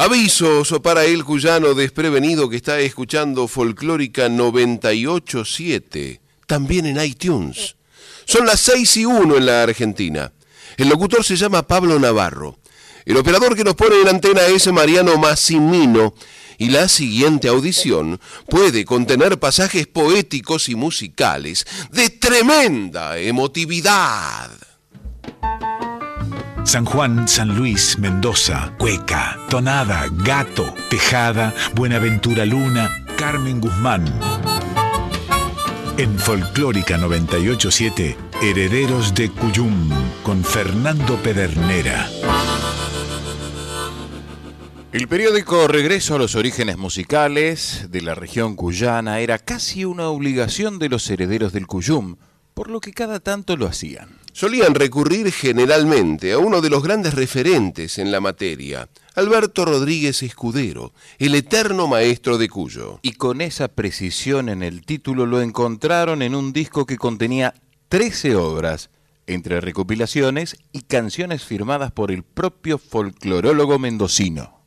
Avisos para el cuyano desprevenido que está escuchando Folclórica 987, también en iTunes. Son las 6 y 1 en la Argentina. El locutor se llama Pablo Navarro. El operador que nos pone en antena es Mariano Massimino. Y la siguiente audición puede contener pasajes poéticos y musicales de tremenda emotividad. San Juan, San Luis, Mendoza, Cueca, Tonada, Gato, Tejada, Buenaventura Luna, Carmen Guzmán. En Folclórica 987, Herederos de Cuyum, con Fernando Pedernera. El periódico Regreso a los Orígenes Musicales de la región cuyana era casi una obligación de los herederos del Cuyum, por lo que cada tanto lo hacían solían recurrir generalmente a uno de los grandes referentes en la materia, Alberto Rodríguez Escudero, el eterno maestro de Cuyo. Y con esa precisión en el título lo encontraron en un disco que contenía 13 obras, entre recopilaciones y canciones firmadas por el propio folclorólogo mendocino.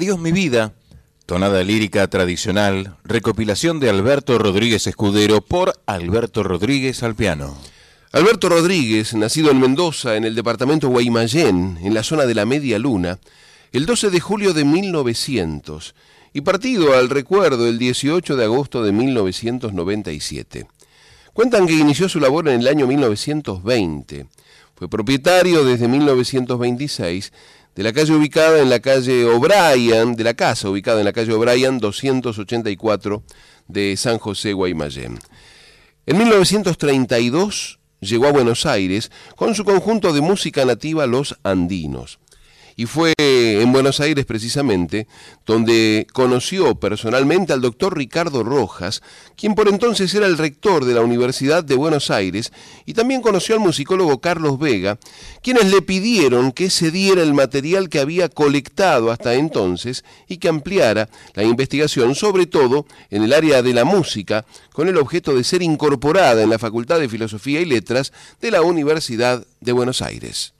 Adiós mi vida, tonada lírica tradicional, recopilación de Alberto Rodríguez Escudero por Alberto Rodríguez al piano. Alberto Rodríguez, nacido en Mendoza, en el departamento Guaymallén, en la zona de la Media Luna, el 12 de julio de 1900 y partido al recuerdo el 18 de agosto de 1997. Cuentan que inició su labor en el año 1920. Fue propietario desde 1926 de la calle ubicada en la calle O'Brien, de la casa ubicada en la calle O'Brien 284 de San José Guaymallén. En 1932 llegó a Buenos Aires con su conjunto de música nativa Los Andinos y fue en Buenos Aires precisamente donde conoció personalmente al doctor Ricardo Rojas, quien por entonces era el rector de la Universidad de Buenos Aires, y también conoció al musicólogo Carlos Vega, quienes le pidieron que se diera el material que había colectado hasta entonces y que ampliara la investigación, sobre todo en el área de la música, con el objeto de ser incorporada en la Facultad de Filosofía y Letras de la Universidad de Buenos Aires.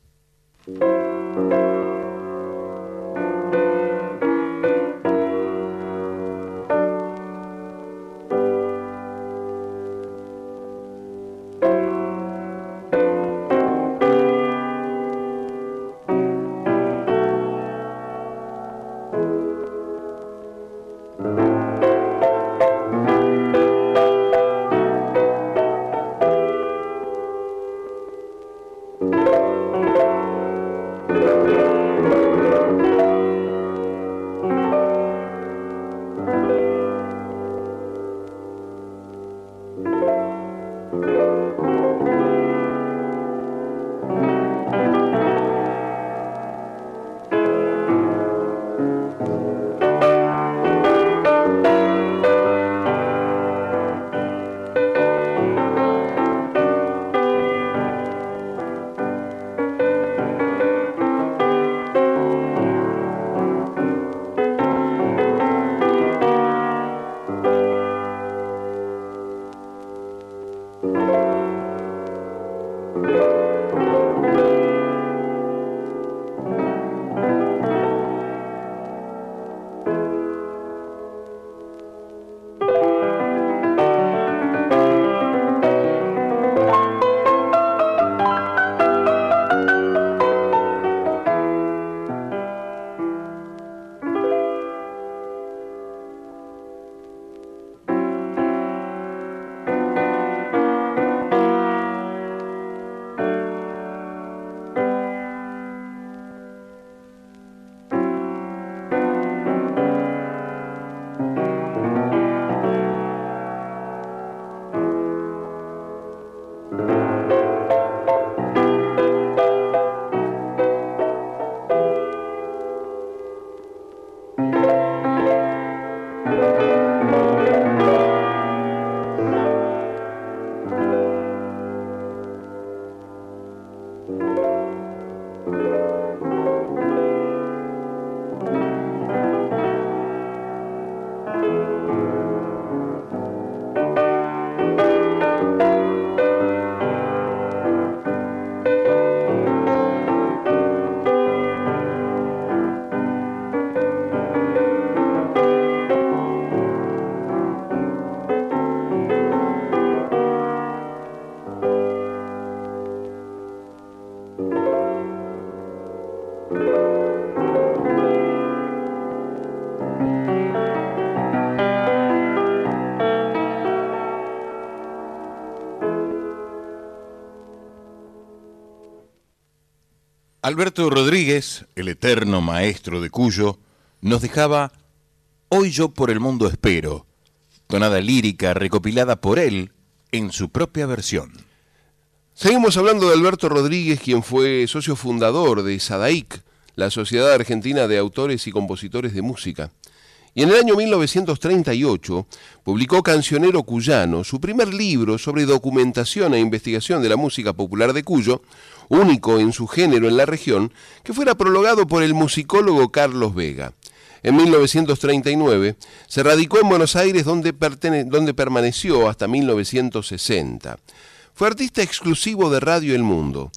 Alberto Rodríguez, el eterno maestro de Cuyo, nos dejaba Hoy yo por el mundo espero, tonada lírica recopilada por él en su propia versión. Seguimos hablando de Alberto Rodríguez, quien fue socio fundador de SADAIC, la Sociedad Argentina de Autores y Compositores de Música. Y en el año 1938 publicó Cancionero Cuyano, su primer libro sobre documentación e investigación de la música popular de Cuyo, único en su género en la región, que fuera prologado por el musicólogo Carlos Vega. En 1939 se radicó en Buenos Aires donde, permaneció hasta 1960. Fue artista exclusivo de Radio El Mundo.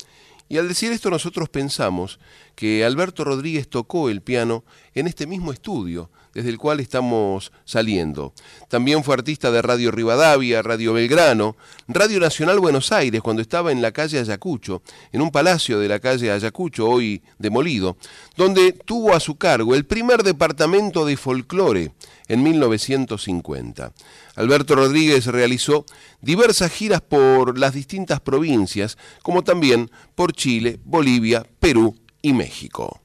Y al decir esto nosotros pensamos que Alberto Rodríguez tocó el piano en este mismo estudio, desde el cual estamos saliendo. También fue artista de Radio Rivadavia, Radio Belgrano, Radio Nacional Buenos Aires, cuando estaba en la calle Ayacucho, en un palacio de la calle Ayacucho, hoy demolido, donde tuvo a su cargo el primer departamento de folclore en 1950. Alberto Rodríguez realizó diversas giras por las distintas provincias, como también por Chile, Bolivia, Perú y México.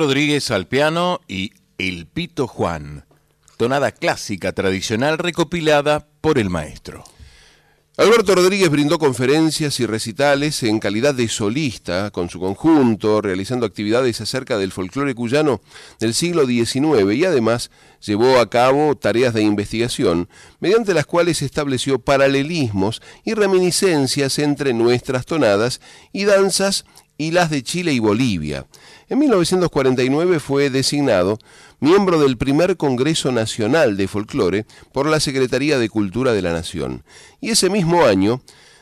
Rodríguez al piano y El Pito Juan, tonada clásica tradicional recopilada por el maestro. Alberto Rodríguez brindó conferencias y recitales en calidad de solista con su conjunto, realizando actividades acerca del folclore cuyano del siglo XIX y además llevó a cabo tareas de investigación mediante las cuales estableció paralelismos y reminiscencias entre nuestras tonadas y danzas y las de Chile y Bolivia. En 1949 fue designado miembro del primer Congreso Nacional de Folclore por la Secretaría de Cultura de la Nación. Y ese mismo año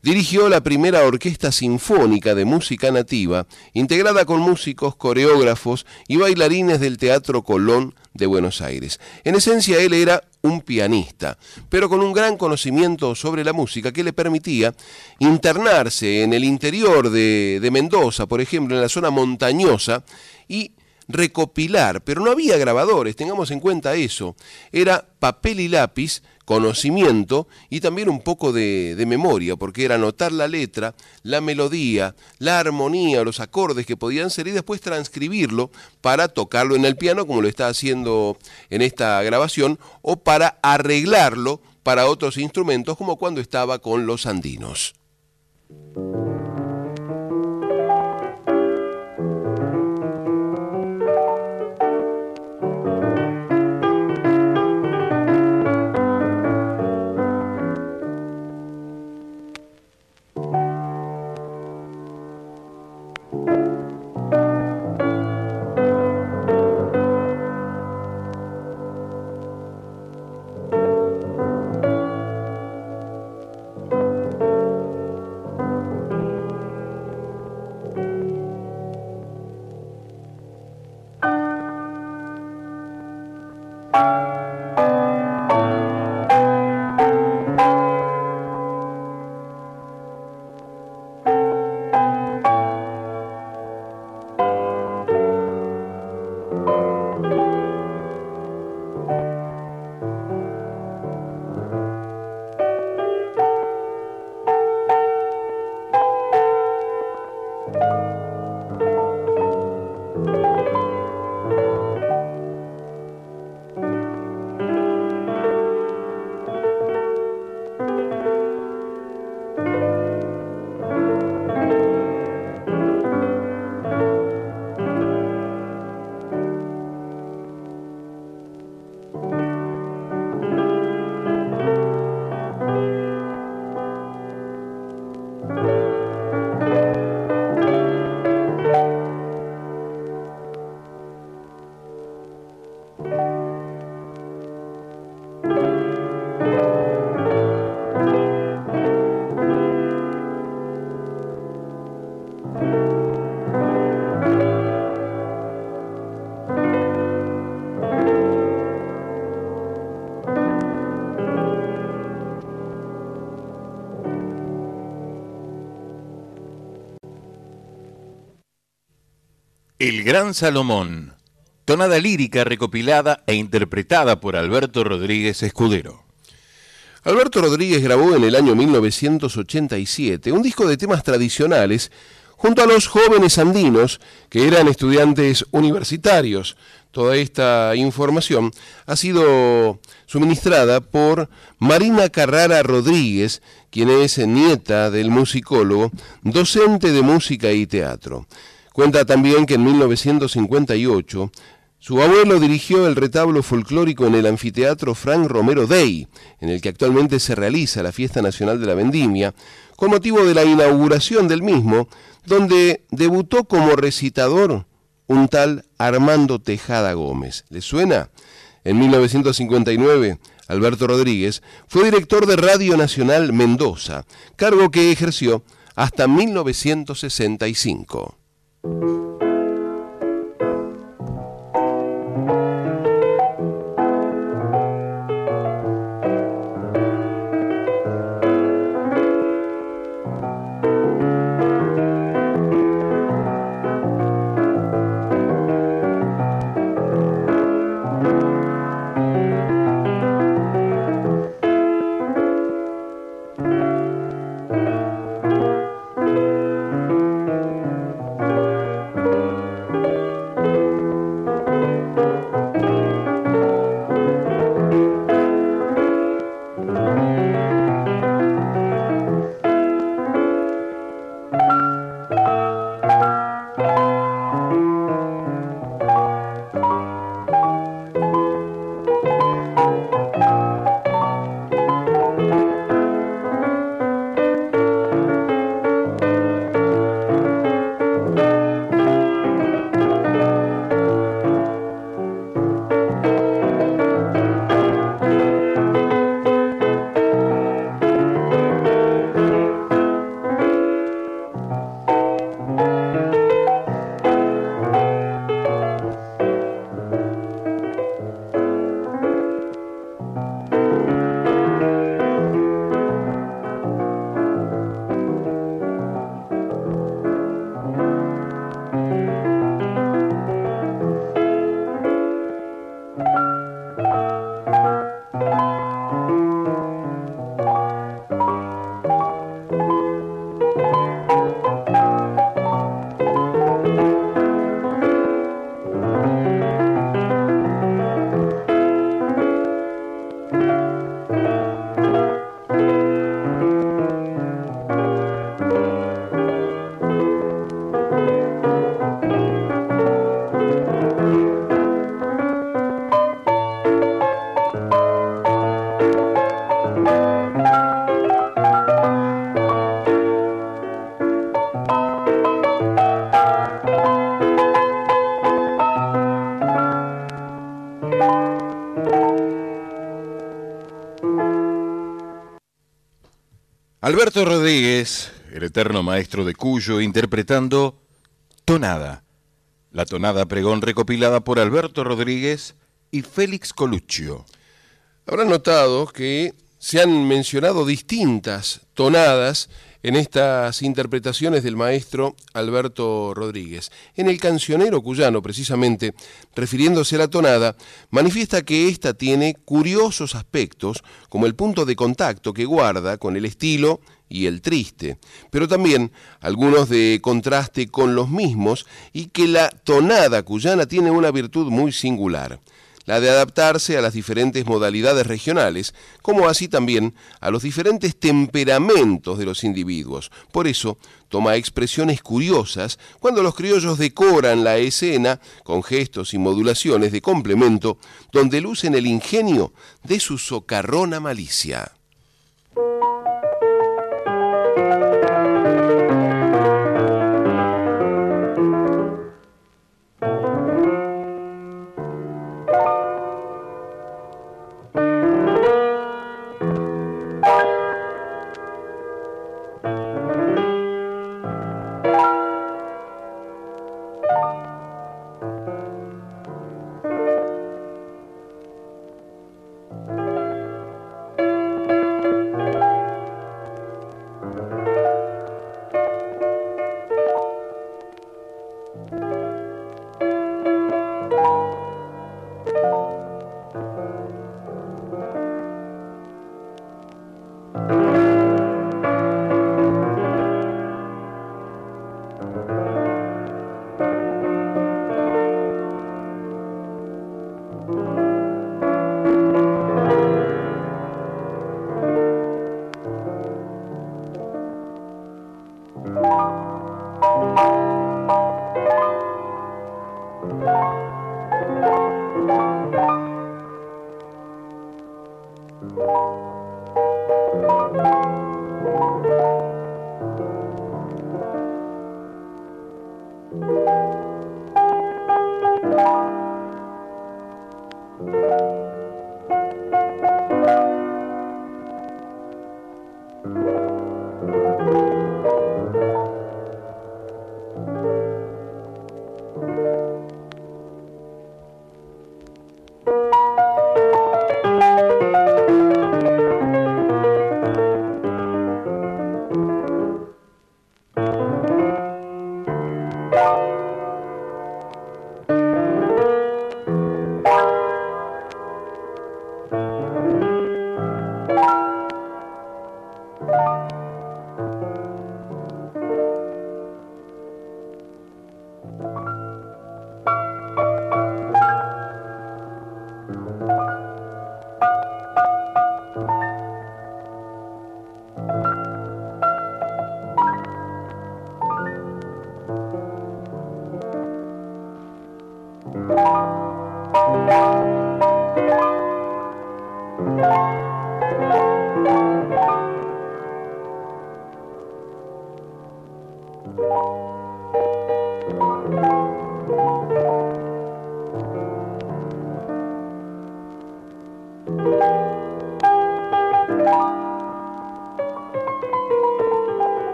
dirigió la primera orquesta sinfónica de música nativa, integrada con músicos, coreógrafos y bailarines del Teatro Colón de Buenos Aires. En esencia, él era un pianista, pero con un gran conocimiento sobre la música que le permitía internarse en el interior de, de Mendoza, por ejemplo, en la zona montañosa, y recopilar, pero no había grabadores, tengamos en cuenta eso. Era papel y lápiz, conocimiento y también un poco de, memoria, porque era anotar la letra, la melodía, la armonía, los acordes que podían ser y después transcribirlo para tocarlo en el piano, como lo está haciendo en esta grabación, o para arreglarlo para otros instrumentos, como cuando estaba con los andinos. El Gran Salomón, tonada lírica recopilada e interpretada por Alberto Rodríguez Escudero. Alberto Rodríguez grabó en el año 1987 un disco de temas tradicionales junto a los jóvenes andinos que eran estudiantes universitarios. Toda esta información ha sido suministrada por Marina Carrara Rodríguez, quien es nieta del musicólogo, docente de música y teatro. Cuenta también que en 1958 su abuelo dirigió el retablo folclórico en el anfiteatro Frank Romero Day, en el que actualmente se realiza la Fiesta Nacional de la Vendimia, con motivo de la inauguración del mismo, donde debutó como recitador un tal Armando Tejada Gómez. ¿Le suena? En 1959, Alberto Rodríguez fue director de Radio Nacional Mendoza, cargo que ejerció hasta 1965. Thank you. Alberto Rodríguez, el eterno maestro de Cuyo, interpretando Tonada, la tonada pregón recopilada por Alberto Rodríguez y Félix Coluccio. Habrán notado que se han mencionado distintas tonadas en estas interpretaciones del maestro Alberto Rodríguez. En el cancionero cuyano, precisamente, refiriéndose a la tonada, manifiesta que ésta tiene curiosos aspectos, como el punto de contacto que guarda con el estilo y el triste, pero también algunos de contraste con los mismos y que la tonada cuyana tiene una virtud muy singular la de adaptarse a las diferentes modalidades regionales, como así también a los diferentes temperamentos de los individuos. Por eso, toma expresiones curiosas cuando los criollos decoran la escena con gestos y modulaciones de complemento donde lucen el ingenio de su socarrona malicia.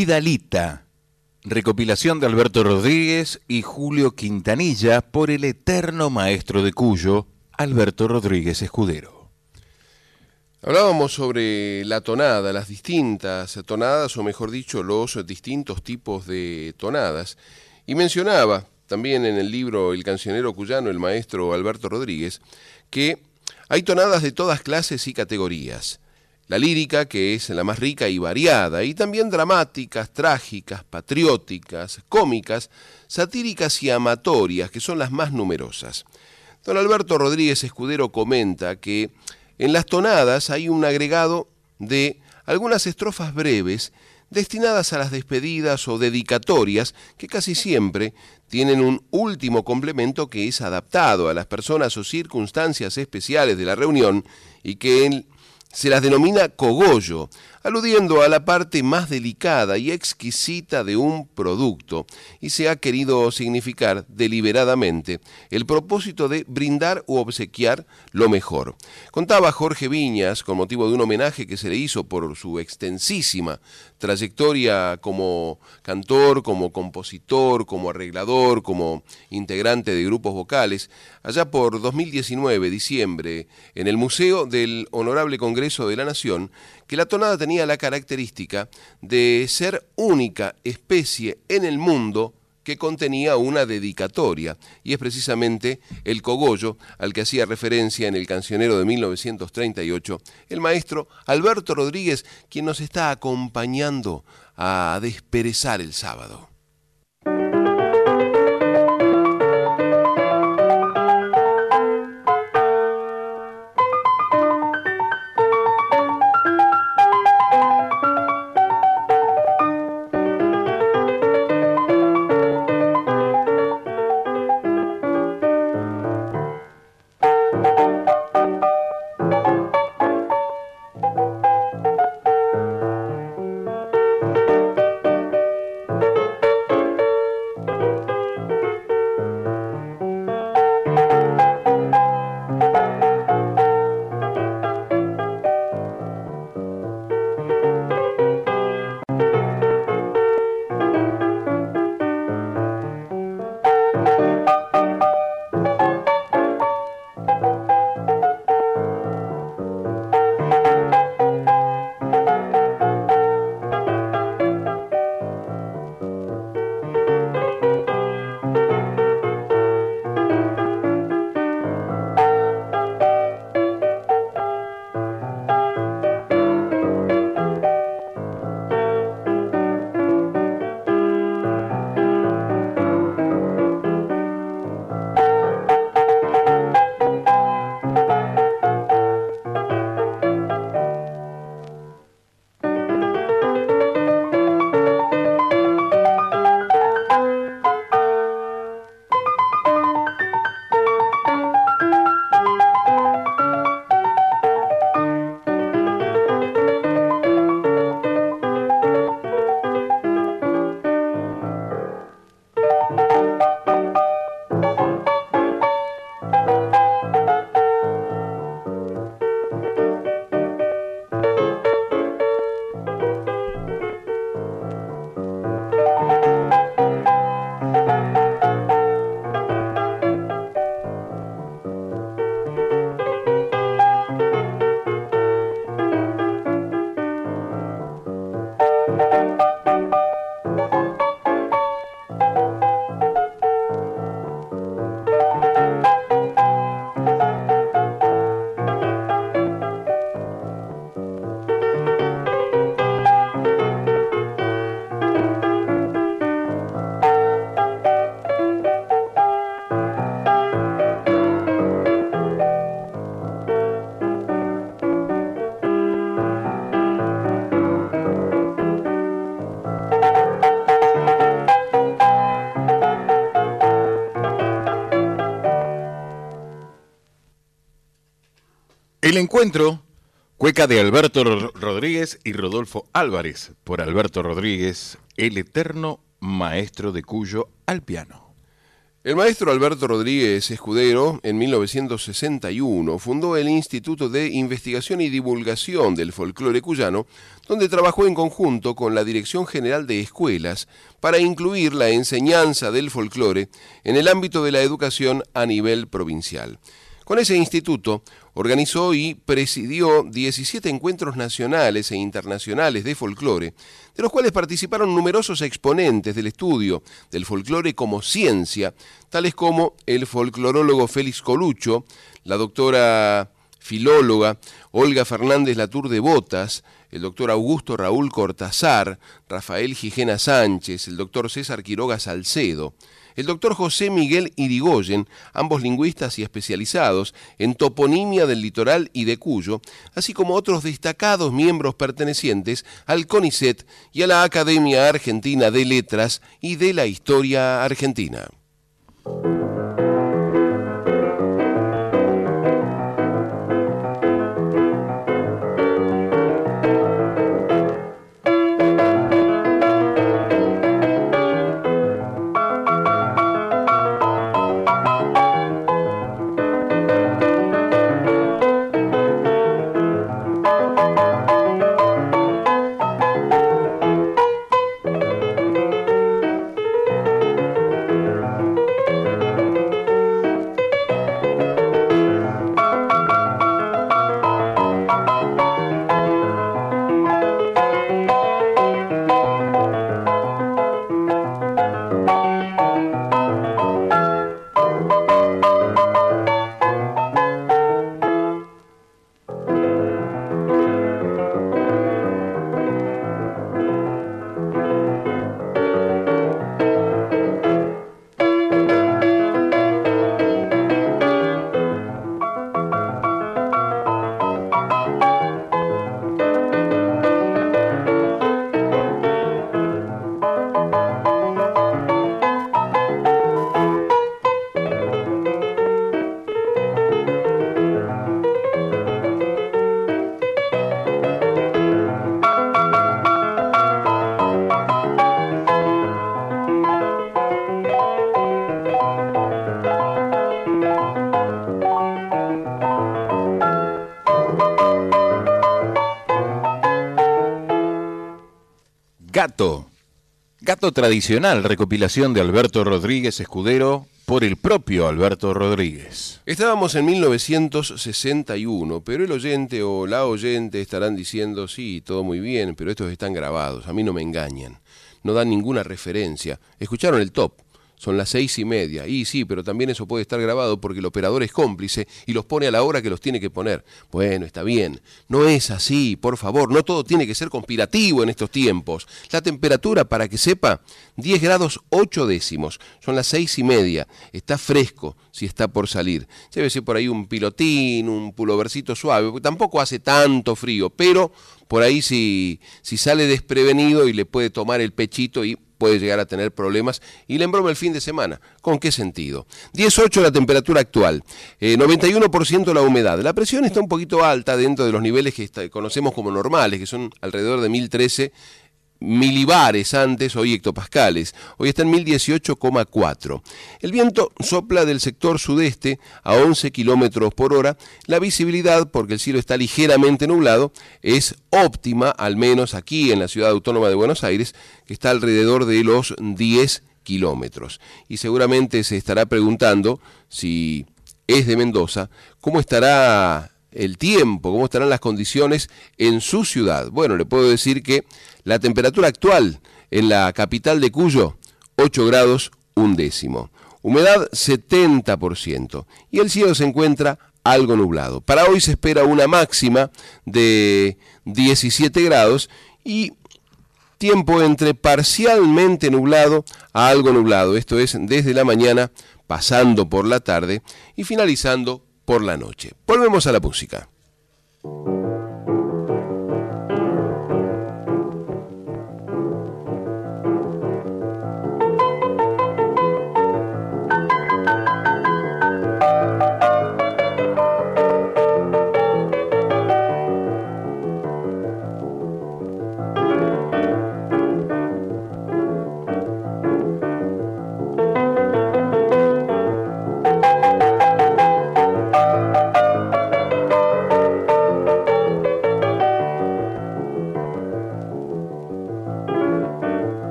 Vidalita, recopilación de Alberto Rodríguez y Julio Quintanilla por el eterno maestro de Cuyo, Alberto Rodríguez Escudero. Hablábamos sobre la tonada, las distintas tonadas, o mejor dicho, los distintos tipos de tonadas, y mencionaba también en el libro El cancionero cuyano, el maestro Alberto Rodríguez, que hay tonadas de todas clases y categorías. La lírica, que es la más rica y variada, y también dramáticas, trágicas, patrióticas, cómicas, satíricas y amatorias, que son las más numerosas. Don Alberto Rodríguez Escudero comenta que en las tonadas hay un agregado de algunas estrofas breves destinadas a las despedidas o dedicatorias que casi siempre tienen un último complemento que es adaptado a las personas o circunstancias especiales de la reunión y que se las denomina cogollo, aludiendo a la parte más delicada y exquisita de un producto, y se ha querido significar deliberadamente el propósito de brindar u obsequiar lo mejor. Contaba Jorge Viñas, con motivo de un homenaje que se le hizo por su extensísima trayectoria como cantor, como compositor, como arreglador, como integrante de grupos vocales, allá por 2019, diciembre, en el Museo del Honorable Congreso de la Nación, que la tonada tenía la característica de ser única especie en el mundo que contenía una dedicatoria, y es precisamente el cogollo al que hacía referencia en el cancionero de 1938 el maestro Alberto Rodríguez, quien nos está acompañando a desperezar el sábado. El encuentro, cueca de Alberto Rodríguez y Rodolfo Álvarez, por Alberto Rodríguez, el eterno maestro de Cuyo al piano. El maestro Alberto Rodríguez Escudero, en 1961, fundó el Instituto de Investigación y Divulgación del Folclore Cuyano, donde trabajó en conjunto con la Dirección General de Escuelas para incluir la enseñanza del folclore en el ámbito de la educación a nivel provincial. Con ese instituto organizó y presidió 17 encuentros nacionales e internacionales de folclore, de los cuales participaron numerosos exponentes del estudio del folclore como ciencia, tales como el folclorólogo Félix Colucho, la doctora filóloga Olga Fernández Latour de Botas, el doctor Augusto Raúl Cortázar, Rafael Gijena Sánchez, el doctor César Quiroga Salcedo, el doctor José Miguel Irigoyen, ambos lingüistas y especializados en toponimia del litoral y de Cuyo, así como otros destacados miembros pertenecientes al CONICET y a la Academia Argentina de Letras y de la Historia Argentina. Tradicional, recopilación de Alberto Rodríguez Escudero por el propio Alberto Rodríguez. Estábamos en 1961, pero el oyente o la oyente estarán diciendo, sí, todo muy bien, pero estos están grabados, a mí no me engañan, no dan ninguna referencia. Escucharon el top, son las seis y media. Y sí, pero también eso puede estar grabado porque el operador es cómplice y los pone a la hora que los tiene que poner. Bueno, está bien. No es así, por favor. No todo tiene que ser conspirativo en estos tiempos. La temperatura, para que sepa, 10 grados 8 décimos. Son las seis y media. Está fresco si está por salir. Llévese por ahí un pilotín, un pulovercito suave, porque tampoco hace tanto frío, pero por ahí si, si sale desprevenido y le puede tomar el pechito y puede llegar a tener problemas y le embroma el fin de semana. ¿Con qué sentido? 18 la temperatura actual, 91% eh, la humedad. La presión está un poquito alta dentro de los niveles que conocemos como normales, que son alrededor de 1013 milibares antes, hoy hectopascales. Hoy está en 1018,4. El viento sopla del sector sudeste a 11 kilómetros por hora. La visibilidad, porque el cielo está ligeramente nublado, es óptima, al menos aquí en la ciudad autónoma de Buenos Aires, que está alrededor de los 10 kilómetros. Y seguramente se estará preguntando si es de Mendoza, ¿cómo estará el tiempo, cómo estarán las condiciones en su ciudad. Bueno, le puedo decir que la temperatura actual en la capital de Cuyo, 8 grados un décimo. Humedad 70% y el cielo se encuentra algo nublado. Para hoy se espera una máxima de 17 grados y tiempo entre parcialmente nublado a algo nublado. Esto es desde la mañana pasando por la tarde y finalizando por la noche. Volvemos a la música.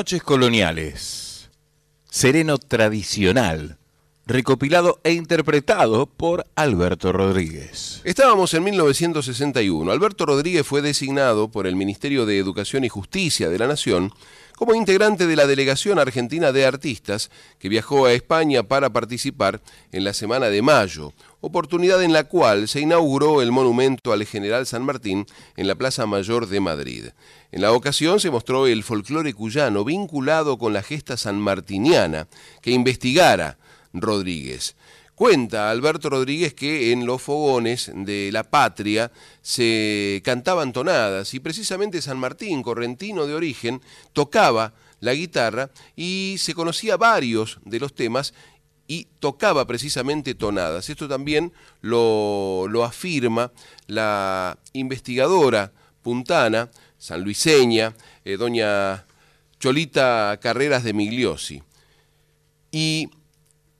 Noches coloniales. Sereno tradicional. Recopilado e interpretado por Alberto Rodríguez. Estábamos en 1961. Alberto Rodríguez fue designado por el Ministerio de Educación y Justicia de la Nación como integrante de la delegación argentina de artistas que viajó a España para participar en la Semana de Mayo, oportunidad en la cual se inauguró el monumento al general San Martín en la Plaza Mayor de Madrid. En la ocasión se mostró el folclore cuyano vinculado con la gesta sanmartiniana que investigara Rodríguez. Cuenta Alberto Rodríguez que en los fogones de la patria se cantaban tonadas y precisamente San Martín, correntino de origen, tocaba la guitarra y se conocía varios de los temas y tocaba precisamente tonadas. Esto también lo, lo afirma la investigadora puntana, sanluiseña, eh, doña Cholita Carreras de Migliosi. Y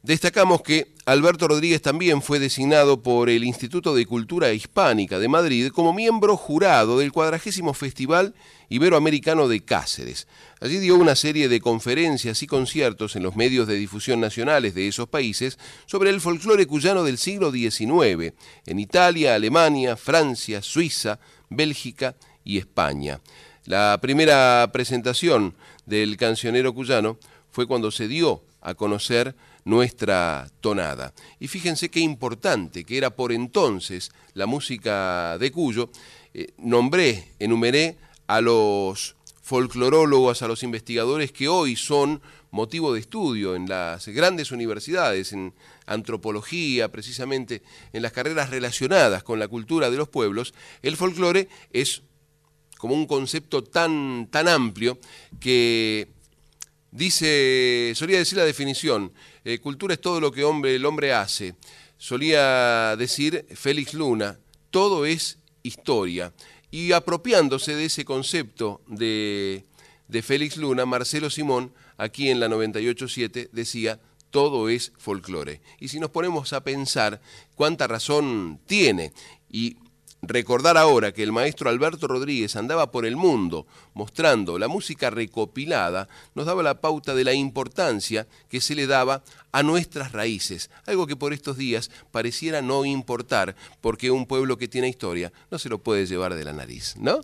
Destacamos que Alberto Rodríguez también fue designado por el Instituto de Cultura Hispánica de Madrid como miembro jurado del cuadragésimo Festival Iberoamericano de Cáceres. Allí dio una serie de conferencias y conciertos en los medios de difusión nacionales de esos países sobre el folclore cuyano del siglo XIX, en Italia, Alemania, Francia, Suiza, Bélgica y España. La primera presentación del cancionero cuyano fue cuando se dio a conocer nuestra tonada. Y fíjense qué importante que era por entonces la música de Cuyo. Eh, nombré, enumeré a los folclorólogos, a los investigadores que hoy son motivo de estudio en las grandes universidades, en antropología, precisamente en las carreras relacionadas con la cultura de los pueblos, el folclore es como un concepto tan, tan amplio que dice, solía decir la definición, eh, cultura es todo lo que hombre, el hombre hace. Solía decir Félix Luna, todo es historia. Y apropiándose de ese concepto de, de Félix Luna, Marcelo Simón, aquí en la 98.7, decía, todo es folclore. Y si nos ponemos a pensar cuánta razón tiene, y Recordar ahora que el maestro Alberto Rodríguez andaba por el mundo mostrando la música recopilada nos daba la pauta de la importancia que se le daba a nuestras raíces, algo que por estos días pareciera no importar porque un pueblo que tiene historia no se lo puede llevar de la nariz, ¿no?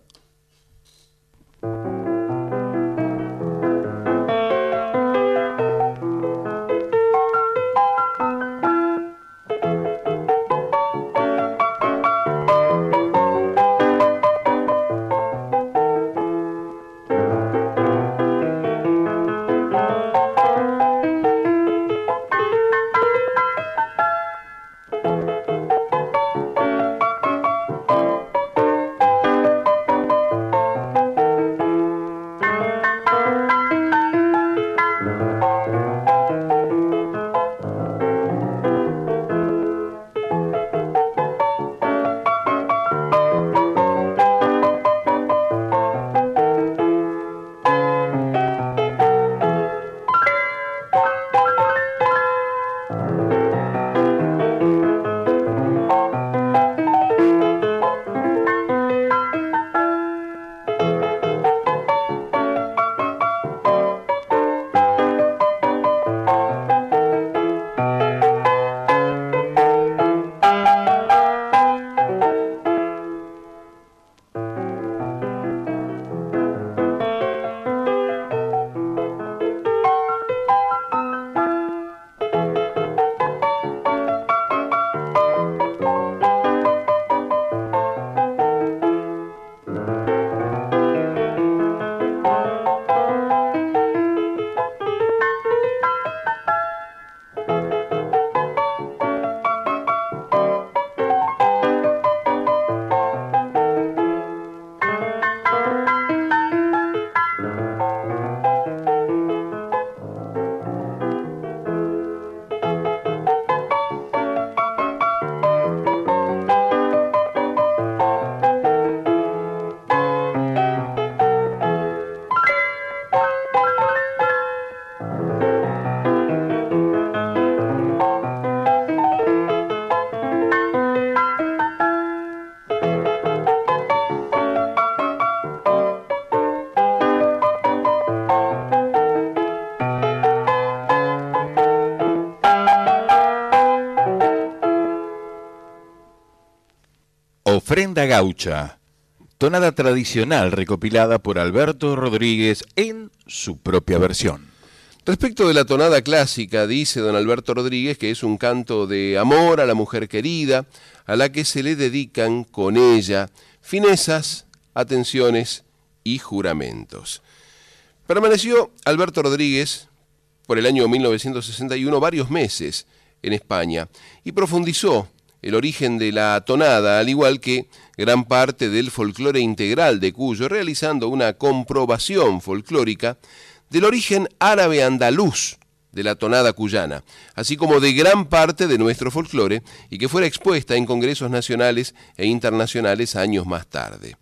Gaucha, tonada tradicional recopilada por Alberto Rodríguez en su propia versión. Respecto de la tonada clásica, dice don Alberto Rodríguez que es un canto de amor a la mujer querida, a la que se le dedican con ella finezas, atenciones y juramentos. Permaneció Alberto Rodríguez por el año 1961 varios meses en España y profundizó el origen de la tonada, al igual que gran parte del folclore integral de Cuyo, realizando una comprobación folclórica del origen árabe andaluz de la tonada cuyana, así como de gran parte de nuestro folclore y que fuera expuesta en congresos nacionales e internacionales años más tarde.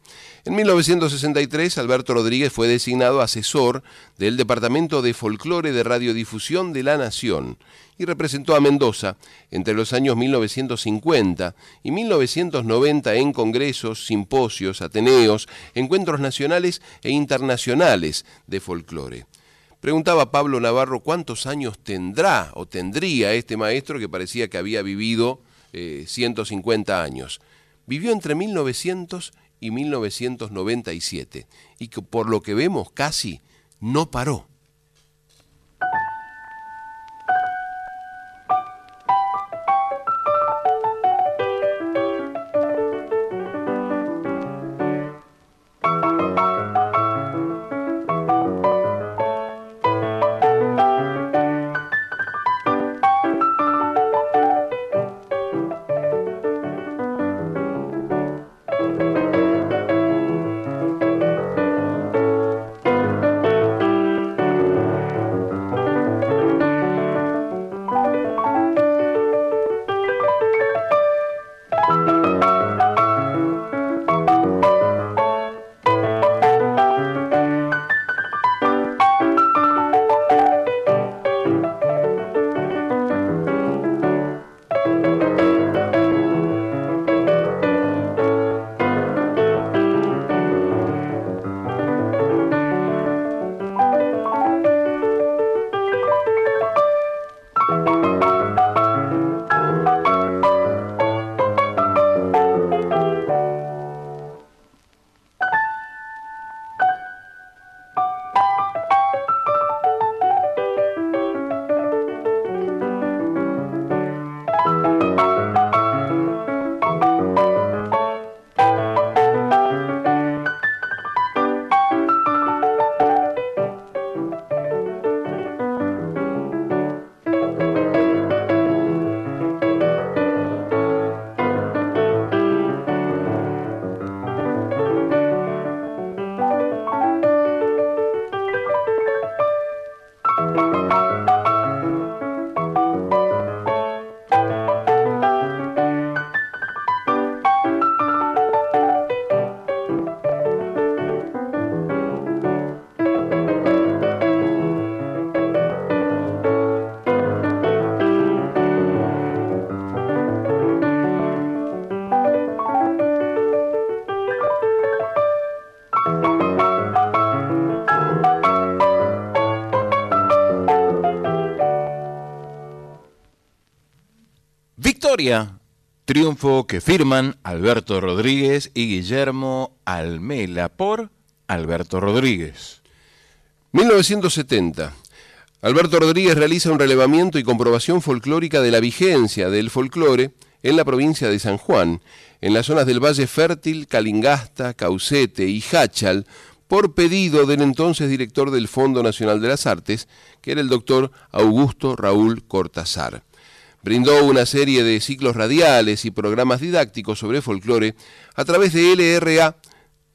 En 1963, Alberto Rodríguez fue designado asesor del Departamento de Folclore de Radiodifusión de la Nación y representó a Mendoza entre los años 1950 y 1990 en congresos, simposios, ateneos, encuentros nacionales e internacionales de folclore. Preguntaba Pablo Navarro cuántos años tendrá o tendría este maestro que parecía que había vivido 150 eh, años. Vivió entre 1900 y 1997 y que por lo que vemos casi no paró. Triunfo que firman Alberto Rodríguez y Guillermo Almela por Alberto Rodríguez. 1970. Alberto Rodríguez realiza un relevamiento y comprobación folclórica de la vigencia del folclore en la provincia de San Juan, en las zonas del Valle Fértil, Calingasta, Caucete y Hachal, por pedido del entonces director del Fondo Nacional de las Artes, que era el doctor Augusto Raúl Cortázar. Brindó una serie de ciclos radiales y programas didácticos sobre folclore a través de LRA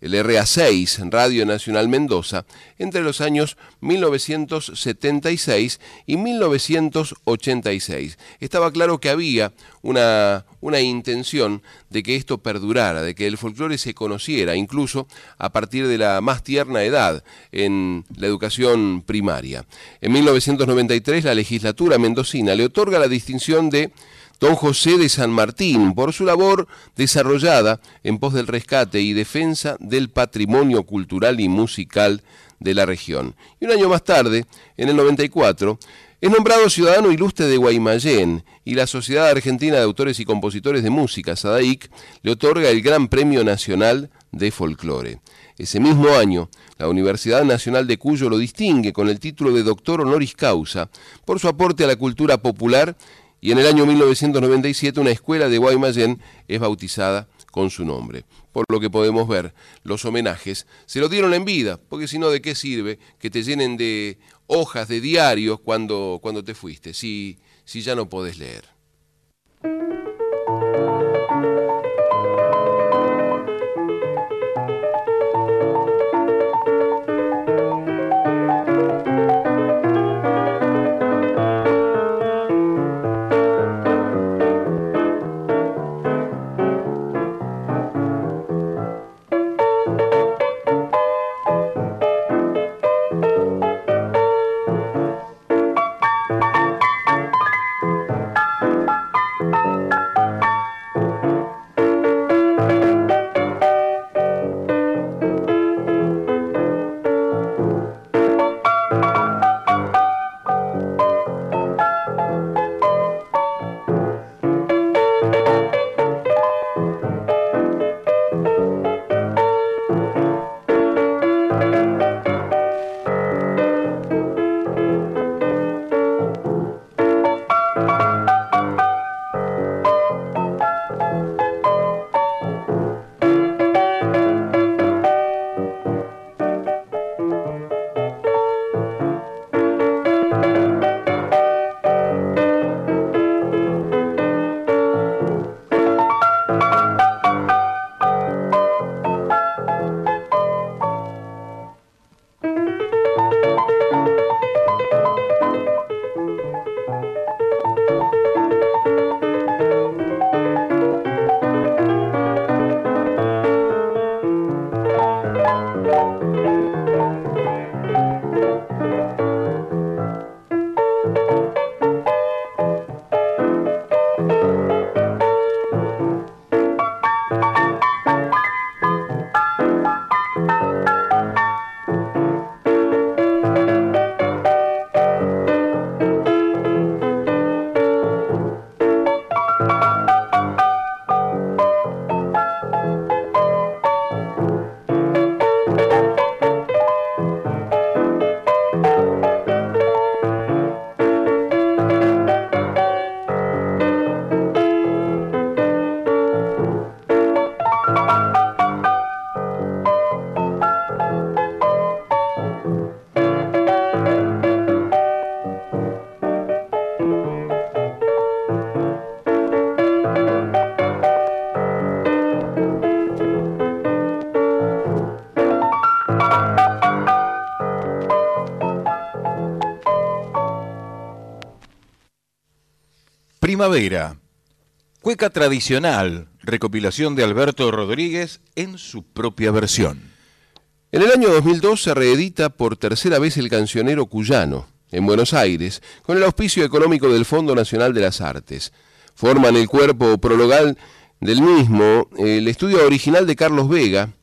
el RA6, Radio Nacional Mendoza, entre los años 1976 y 1986. Estaba claro que había una, una intención de que esto perdurara, de que el folclore se conociera, incluso a partir de la más tierna edad en la educación primaria. En 1993 la legislatura mendocina le otorga la distinción de don José de San Martín por su labor desarrollada en pos del rescate y defensa del patrimonio cultural y musical de la región. Y un año más tarde, en el 94, Es nombrado ciudadano ilustre de Guaymallén y la Sociedad Argentina de Autores y Compositores de Música, SADAIC, le otorga el Gran Premio Nacional de Folclore. Ese mismo año, la Universidad Nacional de Cuyo lo distingue con el título de doctor honoris causa por su aporte a la cultura popular y en el año 1997 una escuela de Guaymallén es bautizada con su nombre. Por lo que podemos ver, los homenajes se lo dieron en vida, porque si no, ¿de qué sirve que te llenen de hojas de diarios cuando, cuando te fuiste, si, si ya no podés leer. Primavera. Cueca tradicional, recopilación de Alberto Rodríguez en su propia versión. En el año 2002 se reedita por tercera vez el cancionero cuyano, en Buenos Aires, con el auspicio económico del Fondo Nacional de las Artes. Forman el cuerpo prologal del mismo el estudio original de Carlos Vega,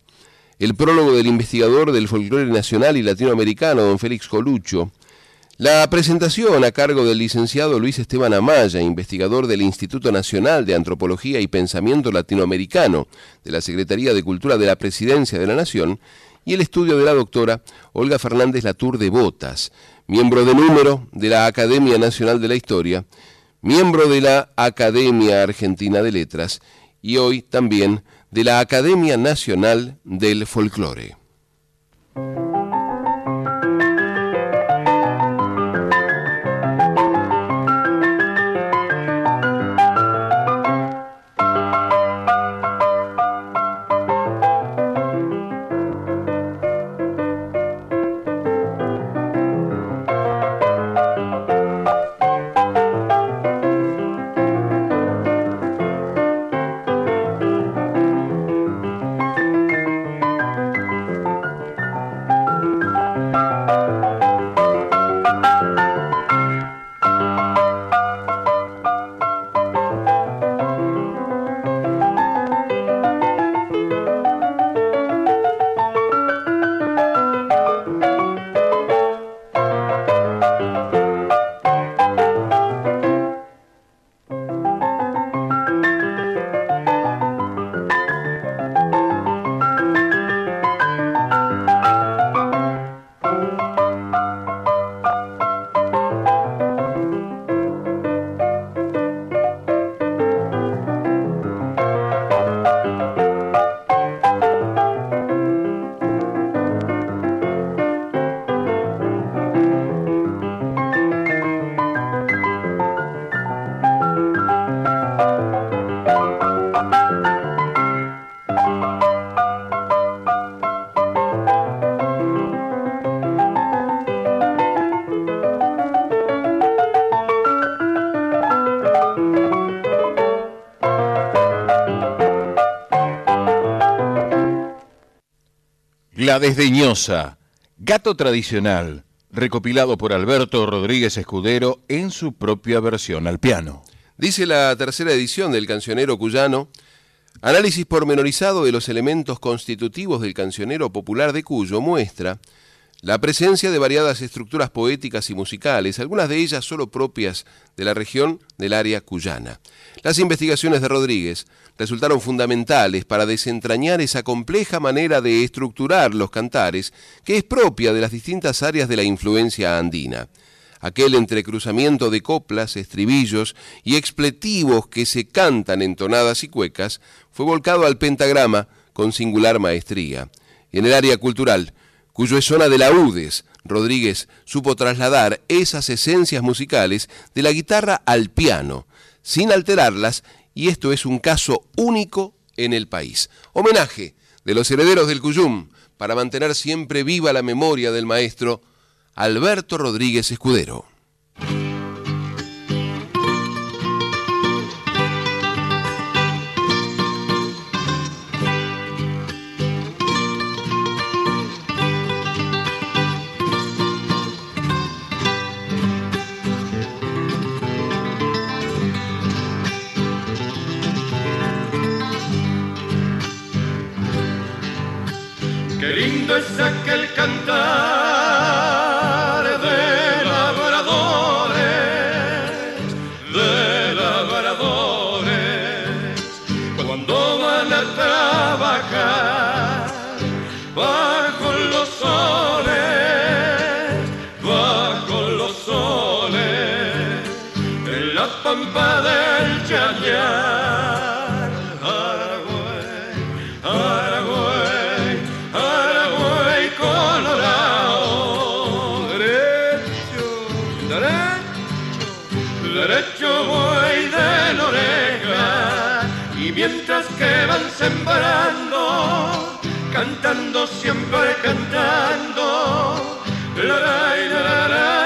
el prólogo del investigador del folclore nacional y latinoamericano, don Félix Colucho, la presentación a cargo del licenciado Luis Esteban Amaya, investigador del Instituto Nacional de Antropología y Pensamiento Latinoamericano de la Secretaría de Cultura de la Presidencia de la Nación, y el estudio de la doctora Olga Fernández Latour de Botas, miembro de número de la Academia Nacional de la Historia, miembro de la Academia Argentina de Letras y hoy también de la Academia Nacional del Folclore. La desdeñosa, gato tradicional, recopilado por Alberto Rodríguez Escudero en su propia versión al piano. Dice la tercera edición del cancionero cuyano, análisis pormenorizado de los elementos constitutivos del cancionero popular de Cuyo muestra la presencia de variadas estructuras poéticas y musicales, algunas de ellas solo propias de la región del área cuyana. Las investigaciones de Rodríguez resultaron fundamentales para desentrañar esa compleja manera de estructurar los cantares que es propia de las distintas áreas de la influencia andina. Aquel entrecruzamiento de coplas, estribillos y expletivos que se cantan en tonadas y cuecas fue volcado al pentagrama con singular maestría. Y en el área cultural, cuyo es zona de la UDES, Rodríguez supo trasladar esas esencias musicales de la guitarra al piano, sin alterarlas, y esto es un caso único en el país. Homenaje de los herederos del Cuyum para mantener siempre viva la memoria del maestro Alberto Rodríguez Escudero. Cantar mientras que van sembrando, cantando siempre cantando, la la la la la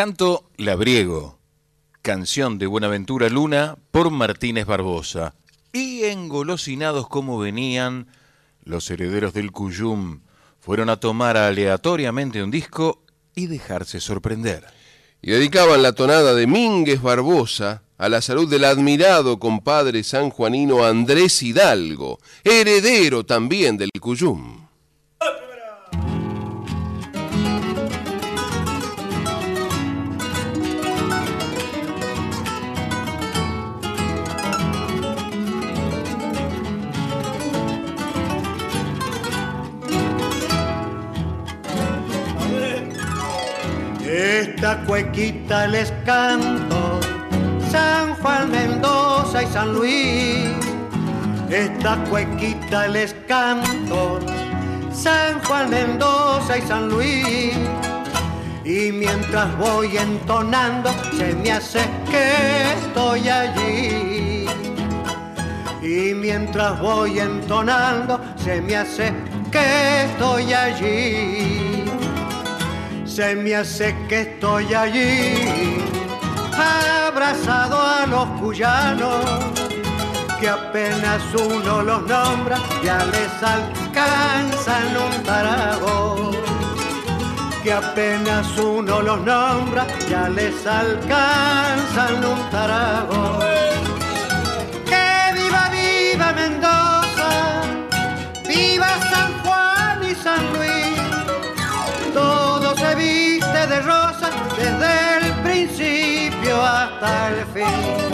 Canto Labriego, canción de Buenaventura Luna por Martínez Barbosa. Y engolosinados como venían, los herederos del Cuyum fueron a tomar aleatoriamente un disco y dejarse sorprender. Y dedicaban la tonada de Mínguez Barbosa a la salud del admirado compadre sanjuanino Andrés Hidalgo, heredero también del Cuyum. Esta cuequita les canto, San Juan, Mendoza y San Luis. Esta cuequita les canto, San Juan, Mendoza y San Luis. Y mientras voy entonando, se me hace que estoy allí. Y mientras voy entonando, se me hace que estoy allí. Se me hace que estoy allí, abrazado a los cuyanos, que apenas uno los nombra, ya les alcanzan un tarago. Que apenas uno los nombra, ya les alcanzan un tarago. ¡Que viva, viva Mendoza! ¡Viva San Juan y San Luis! Desde el principio hasta el fin.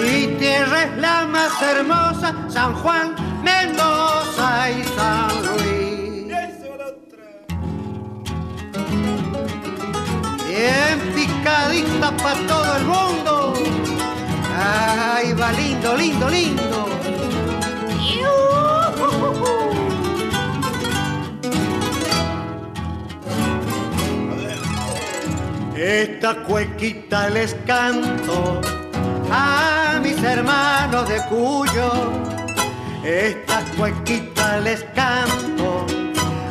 Mi tierra es la más hermosa, San Juan, Mendoza y San Luis. Bien picadita para todo el mundo. Ay, va lindo, lindo, lindo. Esta cuequita les canto a mis hermanos de Cuyo. Esta cuequita les canto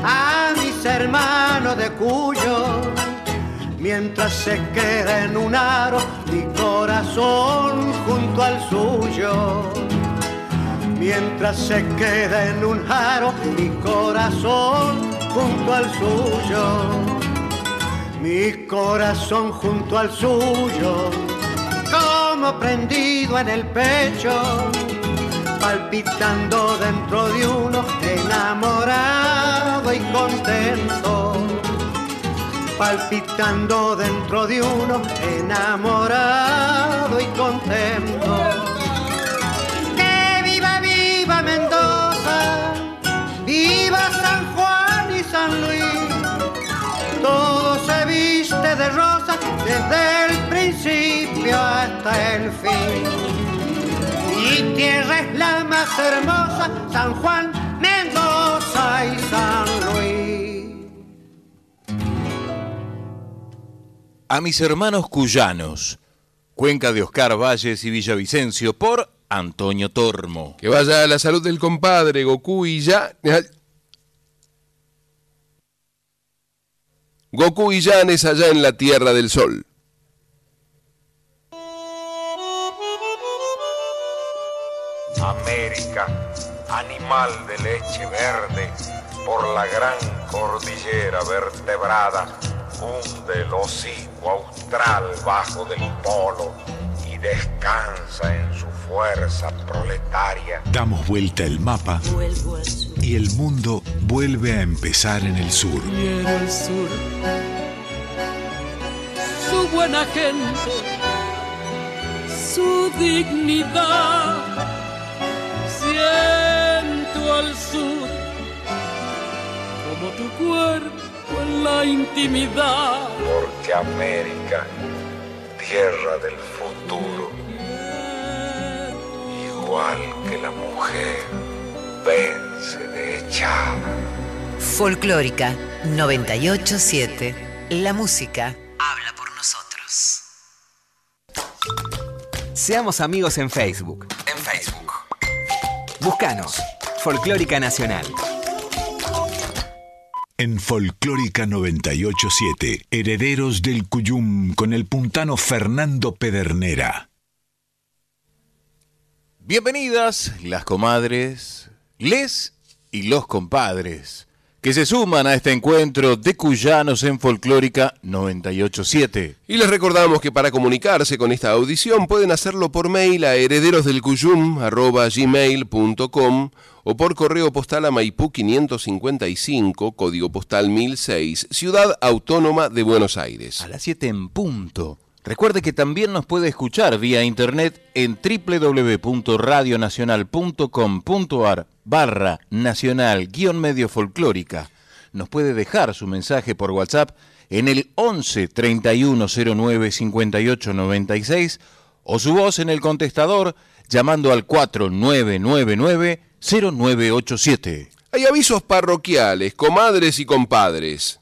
a mis hermanos de Cuyo. Mientras se queda en un aro mi corazón junto al suyo. Mientras se queda en un aro mi corazón junto al suyo mi corazón junto al suyo, como prendido en el pecho, palpitando dentro de uno, enamorado y contento. Palpitando dentro de uno, enamorado y contento. ¡Que viva, viva Mendoza! ¡Viva San Juan y San Luis! Desde el principio hasta el fin. Mi tierra es la más hermosa, San Juan, Mendoza y San Luis. A mis hermanos cuyanos, Cuenca de Oscar Valles y Villavicencio por Antonio Tormo. Que vaya a la salud del compadre Goku y ya. Goku y Llanes allá en la Tierra del Sol. América, animal de leche verde, por la gran cordillera vertebrada, hunde el hocico austral bajo del polo y descansa en su fuerza proletaria. Damos vuelta el mapa Vuelvo al sur. y el mundo vuelve a empezar en el sur. Quiero el sur. Su buena gente, su dignidad. Siento al sur como tu cuerpo en la intimidad. Porque América, tierra del futuro, igual que la mujer, vence de echada. Folclórica 987. La música habla por nosotros. Seamos amigos en Facebook. En Facebook. Búscanos. Folclórica Nacional. En Folclórica 987, Herederos del Cuyum con el puntano Fernando Pedernera. Bienvenidas las comadres, les y los compadres que se suman a este encuentro de cuyanos en Folclórica 987. Y les recordamos que para comunicarse con esta audición pueden hacerlo por mail a herederosdelcuyum.gmail.com o por correo postal a Maipú 555, código postal 1006, Ciudad Autónoma de Buenos Aires. A las 7 en punto. Recuerde que también nos puede escuchar vía internet en www.radionacional.com.ar barra nacional guion medio folclórica. Nos puede dejar su mensaje por WhatsApp en el 11 3109 58 96 o su voz en el contestador llamando al 4999 0987. Hay avisos parroquiales, comadres y compadres.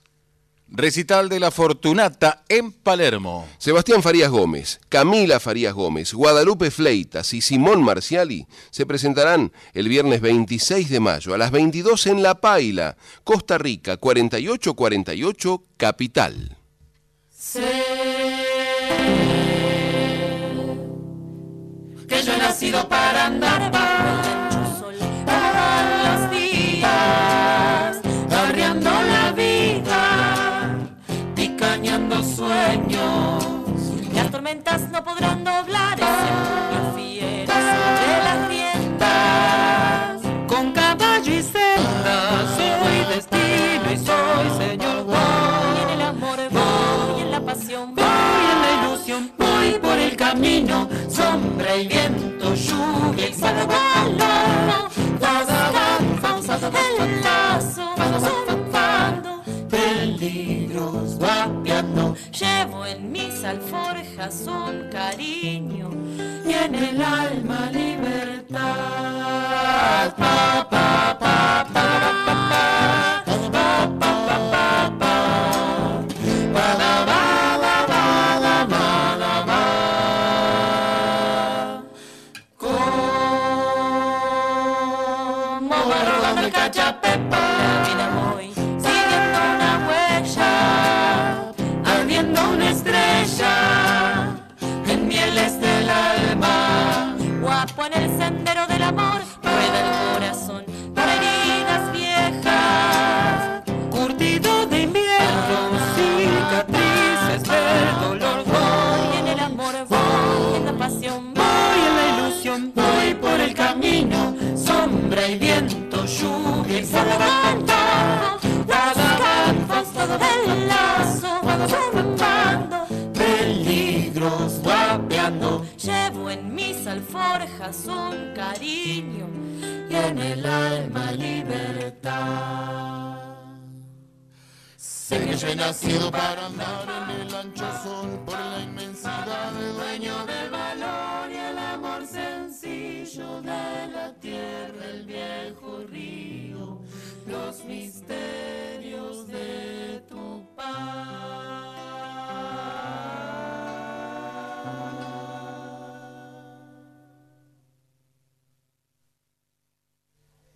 Recital de la Fortunata en Palermo. Sebastián Farías Gómez, Camila Farías Gómez, Guadalupe Fleitas y Simón Marciali se presentarán el viernes 26 de mayo a las 22 en La Paila, Costa Rica, 4848, Capital. que yo he nacido para andar bajo sueños. Las tormentas no podrán doblar ese fiero sobre las riendas. Con caballo y senda soy destino y soy señor. Voy en el amor, voy en la pasión, voy en la ilusión, voy por el camino, sombra y viento, lluvia y calor. El lazo, peligros vapeando. Llevo en mis alforjas un cariño y en el alma libertad. Llevo en mis alforjas un cariño y en el alma libertad. Sé que yo he nacido para andar en el ancho sol por la inmensidad dueño del valor y el amor sencillo de la tierra, el viejo río, los misterios de tu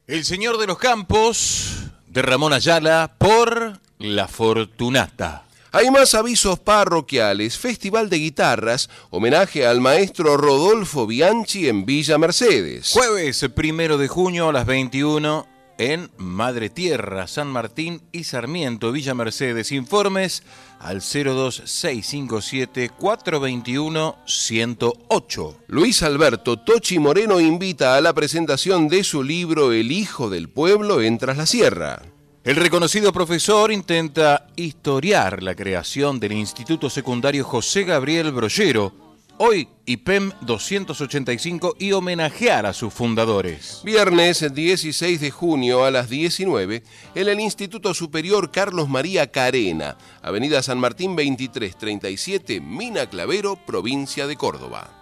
El Señor de los Campos de Ramón Ayala por La Fortunata. Hay más avisos parroquiales, Festival de Guitarras, homenaje al maestro Rodolfo Bianchi en Villa Mercedes. Jueves primero de junio a las 21 en Madre Tierra, San Martín y Sarmiento, Villa Mercedes. Informes al 02657 421 108. Luis Alberto Tochi Moreno invita a la presentación de su libro El Hijo del Pueblo en Tras la Sierra. El reconocido profesor intenta historiar la creación del Instituto Secundario José Gabriel Brollero, hoy IPEM 285, y homenajear a sus fundadores. Viernes 16 de junio a las 19 en el Instituto Superior Carlos María Carena, Avenida San Martín 2337, Mina Clavero, provincia de Córdoba.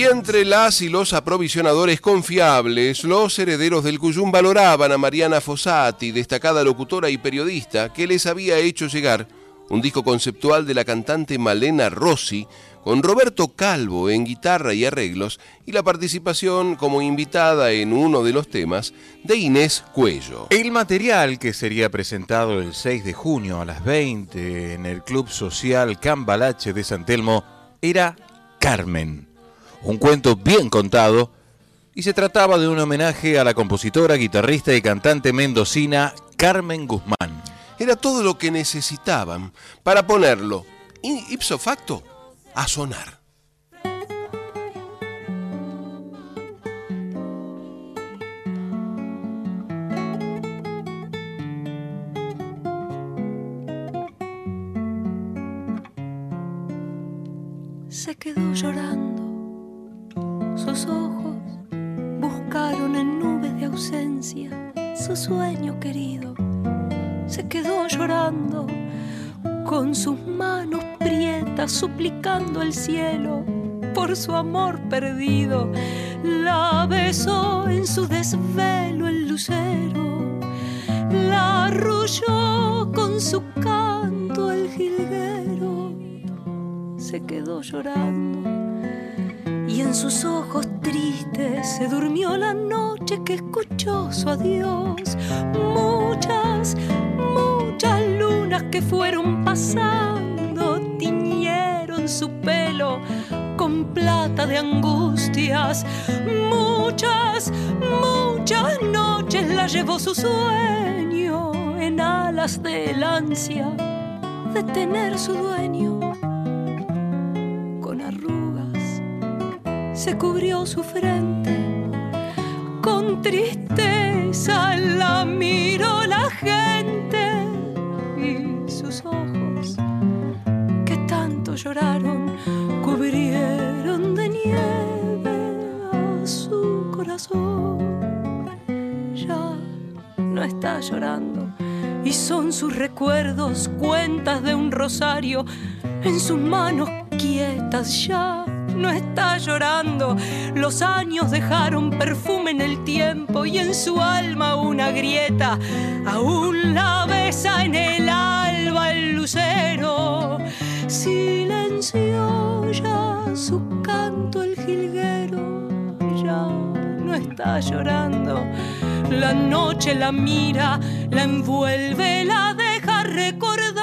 Y entre las y los aprovisionadores confiables, los herederos del Cuyum valoraban a Mariana Fossati, destacada locutora y periodista, que les había hecho llegar un disco conceptual de la cantante Malena Rossi, con Roberto Calvo en guitarra y arreglos, y la participación como invitada en uno de los temas de Inés Cuello. El material que sería presentado el 6 de junio a las 20 en el Club Social Cambalache de San Telmo era Carmen un cuento bien contado, y se trataba de un homenaje a la compositora, guitarrista y cantante mendocina Carmen Guzmán. Era todo lo que necesitaban para ponerlo, ipso facto, a sonar. Suplicando al cielo por su amor perdido. La besó en su desvelo el lucero, la arrulló con su canto el jilguero, se quedó llorando y en sus ojos tristes se durmió la noche que escuchó su adiós. Muchas, muchas lunas que fueron pasando su pelo con plata de angustias. Muchas, muchas noches la llevó su sueño en alas del ansia de tener su dueño con arrugas se cubrió su frente. Con tristeza la miró llorando y son sus recuerdos cuentas de un rosario en sus manos quietas ya no está llorando. Los años dejaron perfume en el tiempo y en su alma una grieta. Aún la besa en el alba el lucero. Silenció ya su canto el jilguero. Ya no está llorando. La noche la mira, la envuelve, la deja recordar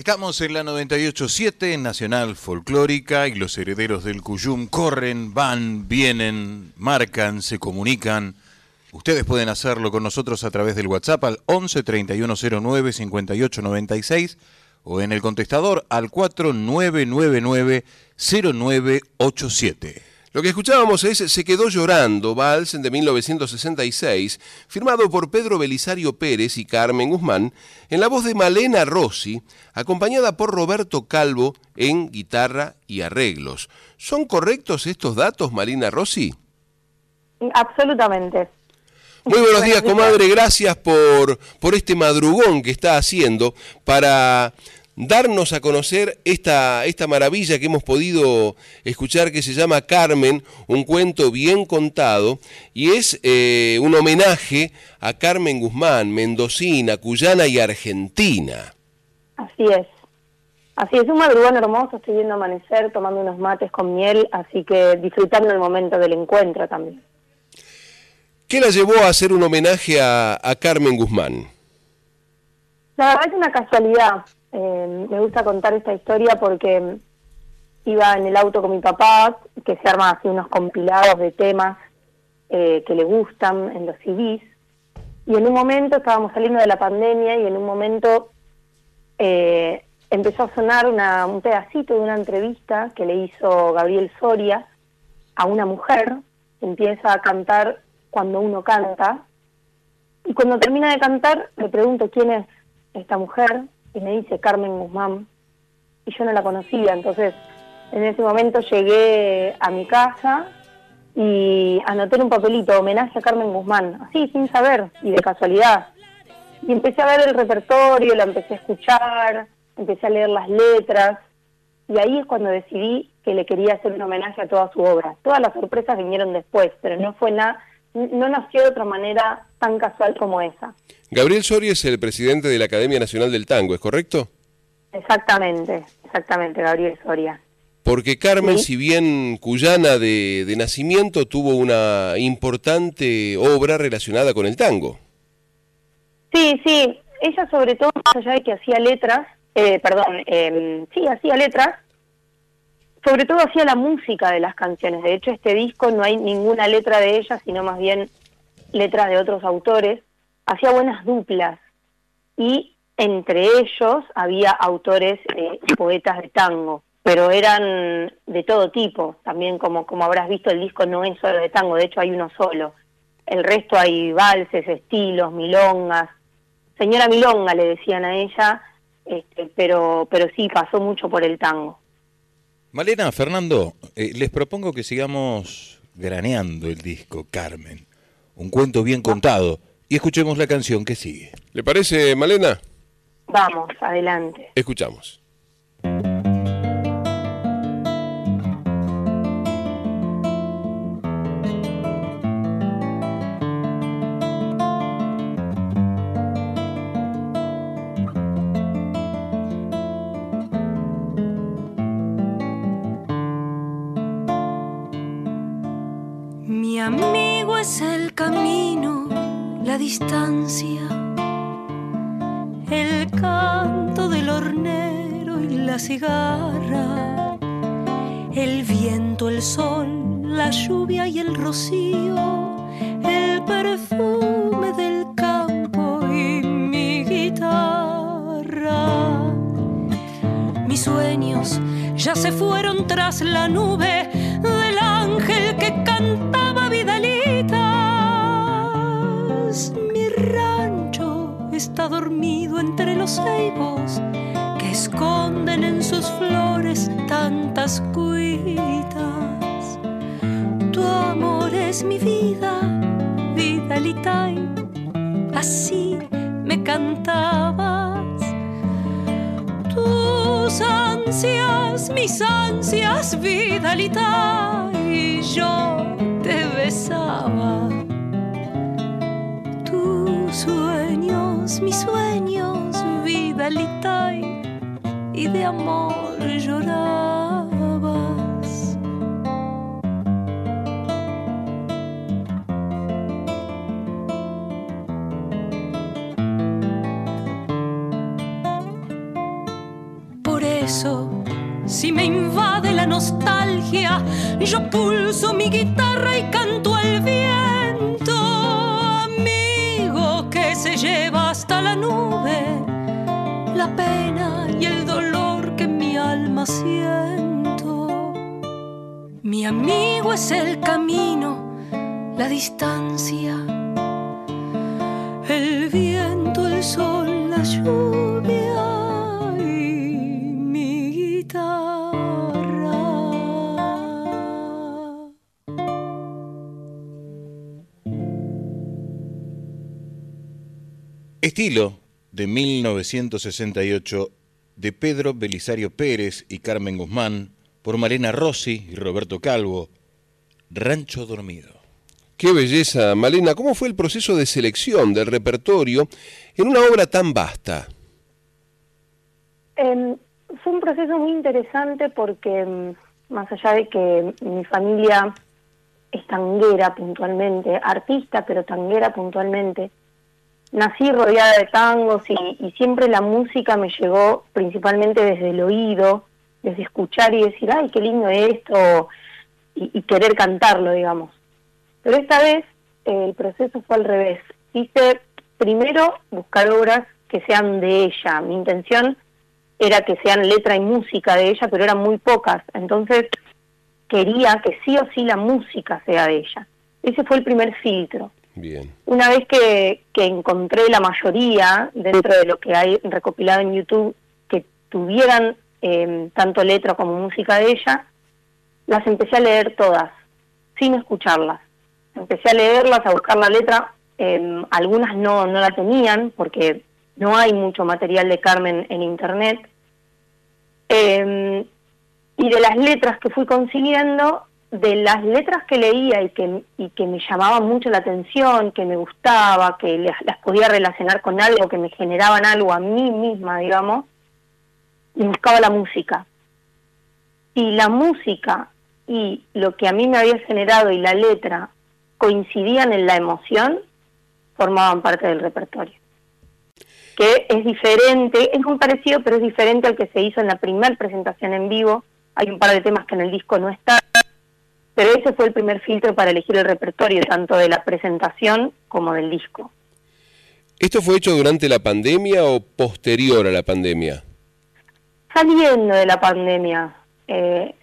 Estamos en la 98.7 Nacional Folclórica y los herederos del Cuyum corren, van, vienen, marcan, se comunican. Ustedes pueden hacerlo con nosotros a través del WhatsApp al 11 3109 5896 o en el contestador al 4999 0987. Lo que escuchábamos es Se quedó llorando, vals de 1966, firmado por Pedro Belisario Pérez y Carmen Guzmán, en la voz de Malena Rossi, acompañada por Roberto Calvo en guitarra y arreglos. ¿Son correctos estos datos, Malena Rossi? Absolutamente. Muy buenos días, comadre. Gracias por, por este madrugón que está haciendo para darnos a conocer esta, esta maravilla que hemos podido escuchar que se llama Carmen, un cuento bien contado, y es eh, un homenaje a Carmen Guzmán, mendocina, cuyana y argentina. Así es. Así es, un madrugón hermoso, estoy viendo amanecer, tomando unos mates con miel, así que disfrutando el momento del encuentro también. ¿Qué la llevó a hacer un homenaje a, a Carmen Guzmán? La verdad es una casualidad. Eh, me gusta contar esta historia porque iba en el auto con mi papá, que se arma así unos compilados de temas eh, que le gustan en los CDs, y en un momento estábamos saliendo de la pandemia y en un momento eh, empezó a sonar una, un pedacito de una entrevista que le hizo Gabriel Soria a una mujer, empieza a cantar cuando uno canta, y cuando termina de cantar le pregunto quién es esta mujer, y me dice Carmen Guzmán, y yo no la conocía, entonces en ese momento llegué a mi casa y anoté en un papelito homenaje a Carmen Guzmán, así sin saber y de casualidad. Y empecé a ver el repertorio, la empecé a escuchar, empecé a leer las letras y ahí es cuando decidí que le quería hacer un homenaje a toda su obra. Todas las sorpresas vinieron después, pero no fue nada, no nació de otra manera tan casual como esa. Gabriel Soria es el presidente de la Academia Nacional del Tango, ¿es correcto? Exactamente, exactamente, Gabriel Soria. Porque Carmen, Sí. si bien cuyana de, de nacimiento, tuvo una importante obra relacionada con el tango. Sí, sí, ella sobre todo, más allá de que hacía letras, eh, perdón, eh, sí, hacía letras, sobre todo hacía la música de las canciones. De hecho, este disco no hay ninguna letra de ella, sino más bien letras de otros autores. Hacía buenas duplas y entre ellos había autores, eh, poetas de tango, pero eran de todo tipo. También, como, como habrás visto, el disco no es solo de tango, de hecho hay uno solo. El resto hay valses, estilos, milongas, señora Milonga le decían a ella, este, pero, pero sí pasó mucho por el tango. Malena, Fernando, eh, les propongo que sigamos graneando el disco Carmen. Un cuento bien contado. Y escuchemos la canción que sigue. ¿Le parece, Malena? Vamos, adelante. Escuchamos. Mi amigo es el camino, la distancia, el canto del hornero y la cigarra, el viento, el sol, la lluvia y el rocío, el perfume del campo y mi guitarra. Mis sueños ya se fueron tras la nube ceibos que esconden en sus flores tantas cuitas. Tu amor es mi vida, Vidalita, así me cantabas tus ansias, mis ansias, Vidalita, y yo te besaba. Tus sueños, mis sueños, Y de amor llorabas. Por eso, si me invade la nostalgia, yo pulso mi guitarra y amigo es el camino, la distancia, el viento, el sol, la lluvia y mi guitarra. Estilo de 1968 de Pedro Belisario Pérez y Carmen Guzmán por Malena Rossi y Roberto Calvo. Rancho Dormido. Qué belleza, Malena. ¿Cómo fue el proceso de selección del repertorio en una obra tan vasta? Em, fue un proceso muy interesante porque, em, más allá de que mi familia es tanguera puntualmente, artista, pero tanguera puntualmente, nací rodeada de tangos y, y siempre la música me llegó principalmente desde el oído, desde escuchar y decir, ay, qué lindo esto, y, y querer cantarlo, digamos. Pero esta vez eh, el proceso fue al revés. Quise primero buscar obras que sean de ella. Mi intención era que sean letra y música de ella, pero eran muy pocas. Entonces quería que sí o sí la música sea de ella. Ese fue el primer filtro. Bien. Una vez que, que encontré la mayoría dentro de lo que hay recopilado en YouTube que tuvieran eh, tanto letra como música de ella, las empecé a leer todas, sin escucharlas. Empecé a leerlas, a buscar la letra. eh, algunas no, no la tenían porque no hay mucho material de Carmen en internet. Eh, y de las letras que fui consiguiendo, de las letras que leía y que, y que me llamaban mucho la atención, que me gustaba, que las, las podía relacionar con algo, que me generaban algo a mí misma, digamos, y buscaba la música. Si la música y lo que a mí me había generado y la letra coincidían en la emoción, formaban parte del repertorio. Que es diferente, es muy parecido, pero es diferente al que se hizo en la primera presentación en vivo. Hay un par de temas que en el disco no están, pero ese fue el primer filtro para elegir el repertorio, tanto de la presentación como del disco. ¿Esto fue hecho durante la pandemia o posterior a la pandemia? Saliendo de la pandemia, eh,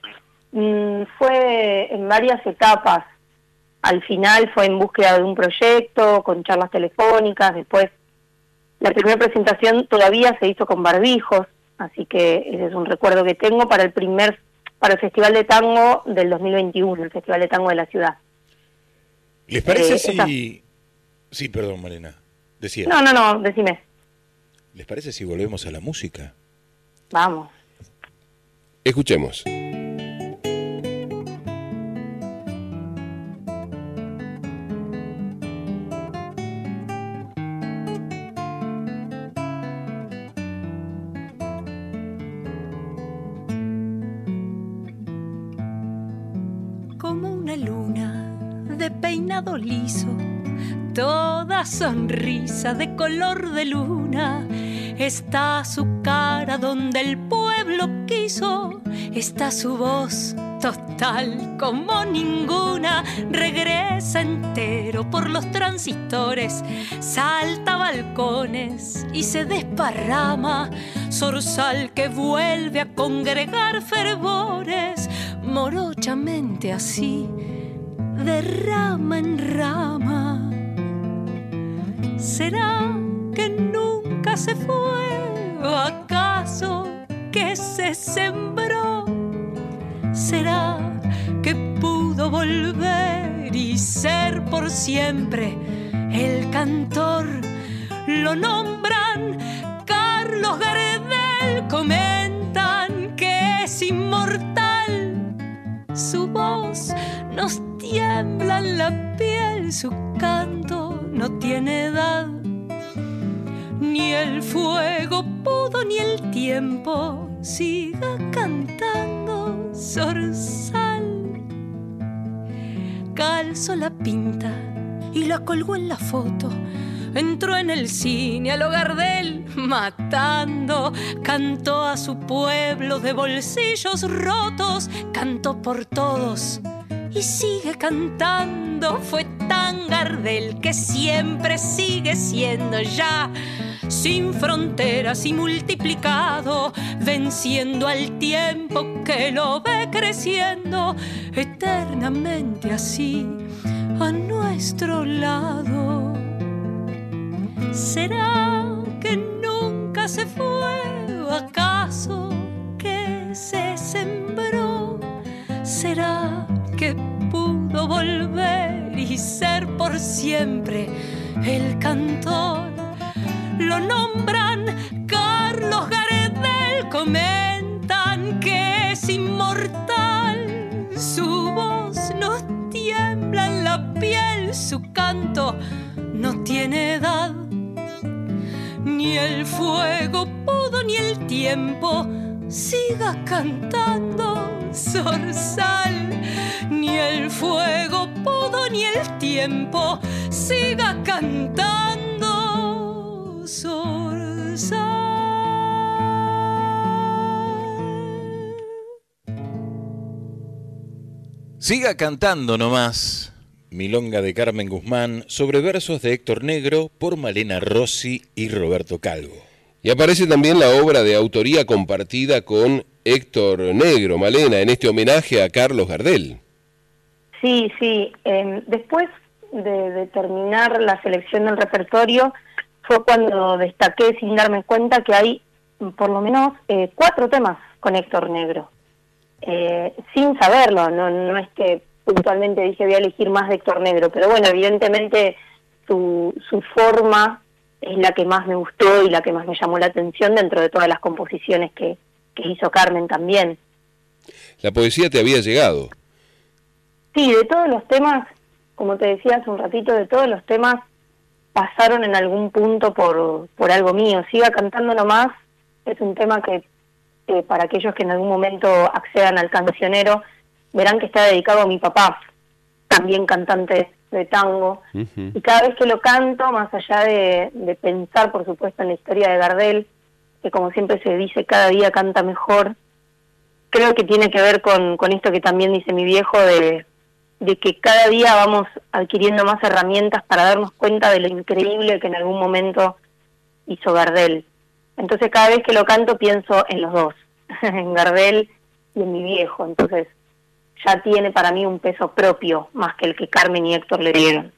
mm, fue en varias etapas. Al final fue en búsqueda de un proyecto, con charlas telefónicas, después La primera presentación todavía se hizo con barbijos, así que ese es un recuerdo que tengo para el primer para el Festival de Tango del 2021, el Festival de Tango de la ciudad. ¿Les parece Eh, si... Sí, perdón, Malena. Decía. No, no, no, decime. ¿Les parece si volvemos a la música? Vamos. Escuchemos. como una luna de peinado liso, toda sonrisa de color de luna. Está su cara donde el pueblo quiso, está su voz total como ninguna. Regresa entero por los transistores, salta balcones y se desparrama. Zorzal que vuelve a congregar fervores, morochamente así, de rama en rama. ¿Será se fue? ¿O acaso que se sembró? ¿Será que pudo volver y ser por siempre el cantor? Lo nombran Carlos Gardel, comentan que es inmortal. Su voz nos tiembla en la piel, su canto no tiene edad. Ni el fuego pudo ni el tiempo siga cantando zorzal. Calzó la pinta y la colgó en la foto. Entró en el cine al hogar de él, matando. Cantó a su pueblo de bolsillos rotos, cantó por todos y sigue cantando. Fue tan Gardel que siempre sigue siendo ya sin fronteras y multiplicado, venciendo al tiempo que lo ve creciendo eternamente así a nuestro lado. ¿Será que nunca se fue acaso que se sembró? ¿Será que pudo volver y ser por siempre el cantor? Lo nombran Carlos Gardel, comentan que es inmortal. Su voz nos tiembla en la piel, su canto no tiene edad. Ni el fuego pudo ni el tiempo siga cantando zorzal. Ni el fuego pudo ni el tiempo siga cantando zorzal. Siga cantando nomás. Milonga de Carmen Guzmán sobre versos de Héctor Negro por Malena Rossi y Roberto Calvo. Y aparece también la obra de autoría compartida con Héctor Negro, Malena, en este homenaje a Carlos Gardel. Sí, sí. eh, después de, terminar la selección del repertorio, fue cuando destaqué sin darme cuenta que hay por lo menos eh, cuatro temas con Héctor Negro. Eh, sin saberlo, no, no es que puntualmente dije voy a elegir más de Héctor Negro, pero bueno, evidentemente su, su forma es la que más me gustó y la que más me llamó la atención dentro de todas las composiciones que, que hizo Carmen también. La poesía te había llegado. Sí, de todos los temas, como te decía hace un ratito, de todos los temas pasaron en algún punto por, por algo mío. Siga cantando nomás, es un tema que eh, para aquellos que en algún momento accedan al cancionero, verán que está dedicado a mi papá, también cantante de tango. Y cada vez que lo canto, más allá de, de pensar, por supuesto, en la historia de Gardel, que como siempre se dice, cada día canta mejor, creo que tiene que ver con, con esto que también dice mi viejo, de, de que cada día vamos adquiriendo más herramientas para darnos cuenta de lo increíble que en algún momento hizo Gardel. Entonces cada vez que lo canto pienso en los dos, en Gardel y en mi viejo. Entonces ya tiene para mí un peso propio más que el que Carmen y Héctor le dieron.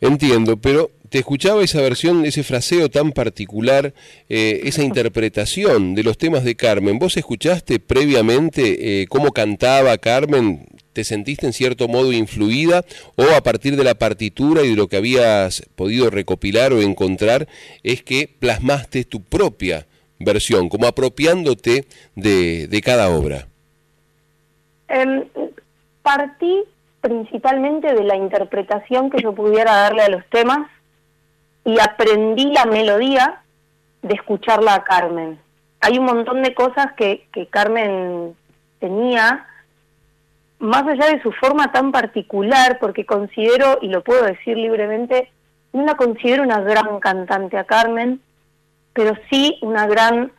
Entiendo, pero te escuchaba esa versión, ese fraseo tan particular, eh, esa interpretación de los temas de Carmen. ¿Vos escuchaste previamente eh, cómo cantaba Carmen? ¿Te sentiste en cierto modo influida o a partir de la partitura y de lo que habías podido recopilar o encontrar es que plasmaste tu propia versión, como apropiándote de, de cada obra? Em, partí principalmente de la interpretación que yo pudiera darle a los temas y aprendí la melodía de escucharla a Carmen. Hay un montón de cosas que, que Carmen tenía, más allá de su forma tan particular, porque considero, y lo puedo decir libremente, no la considero una gran cantante a Carmen, pero sí una gran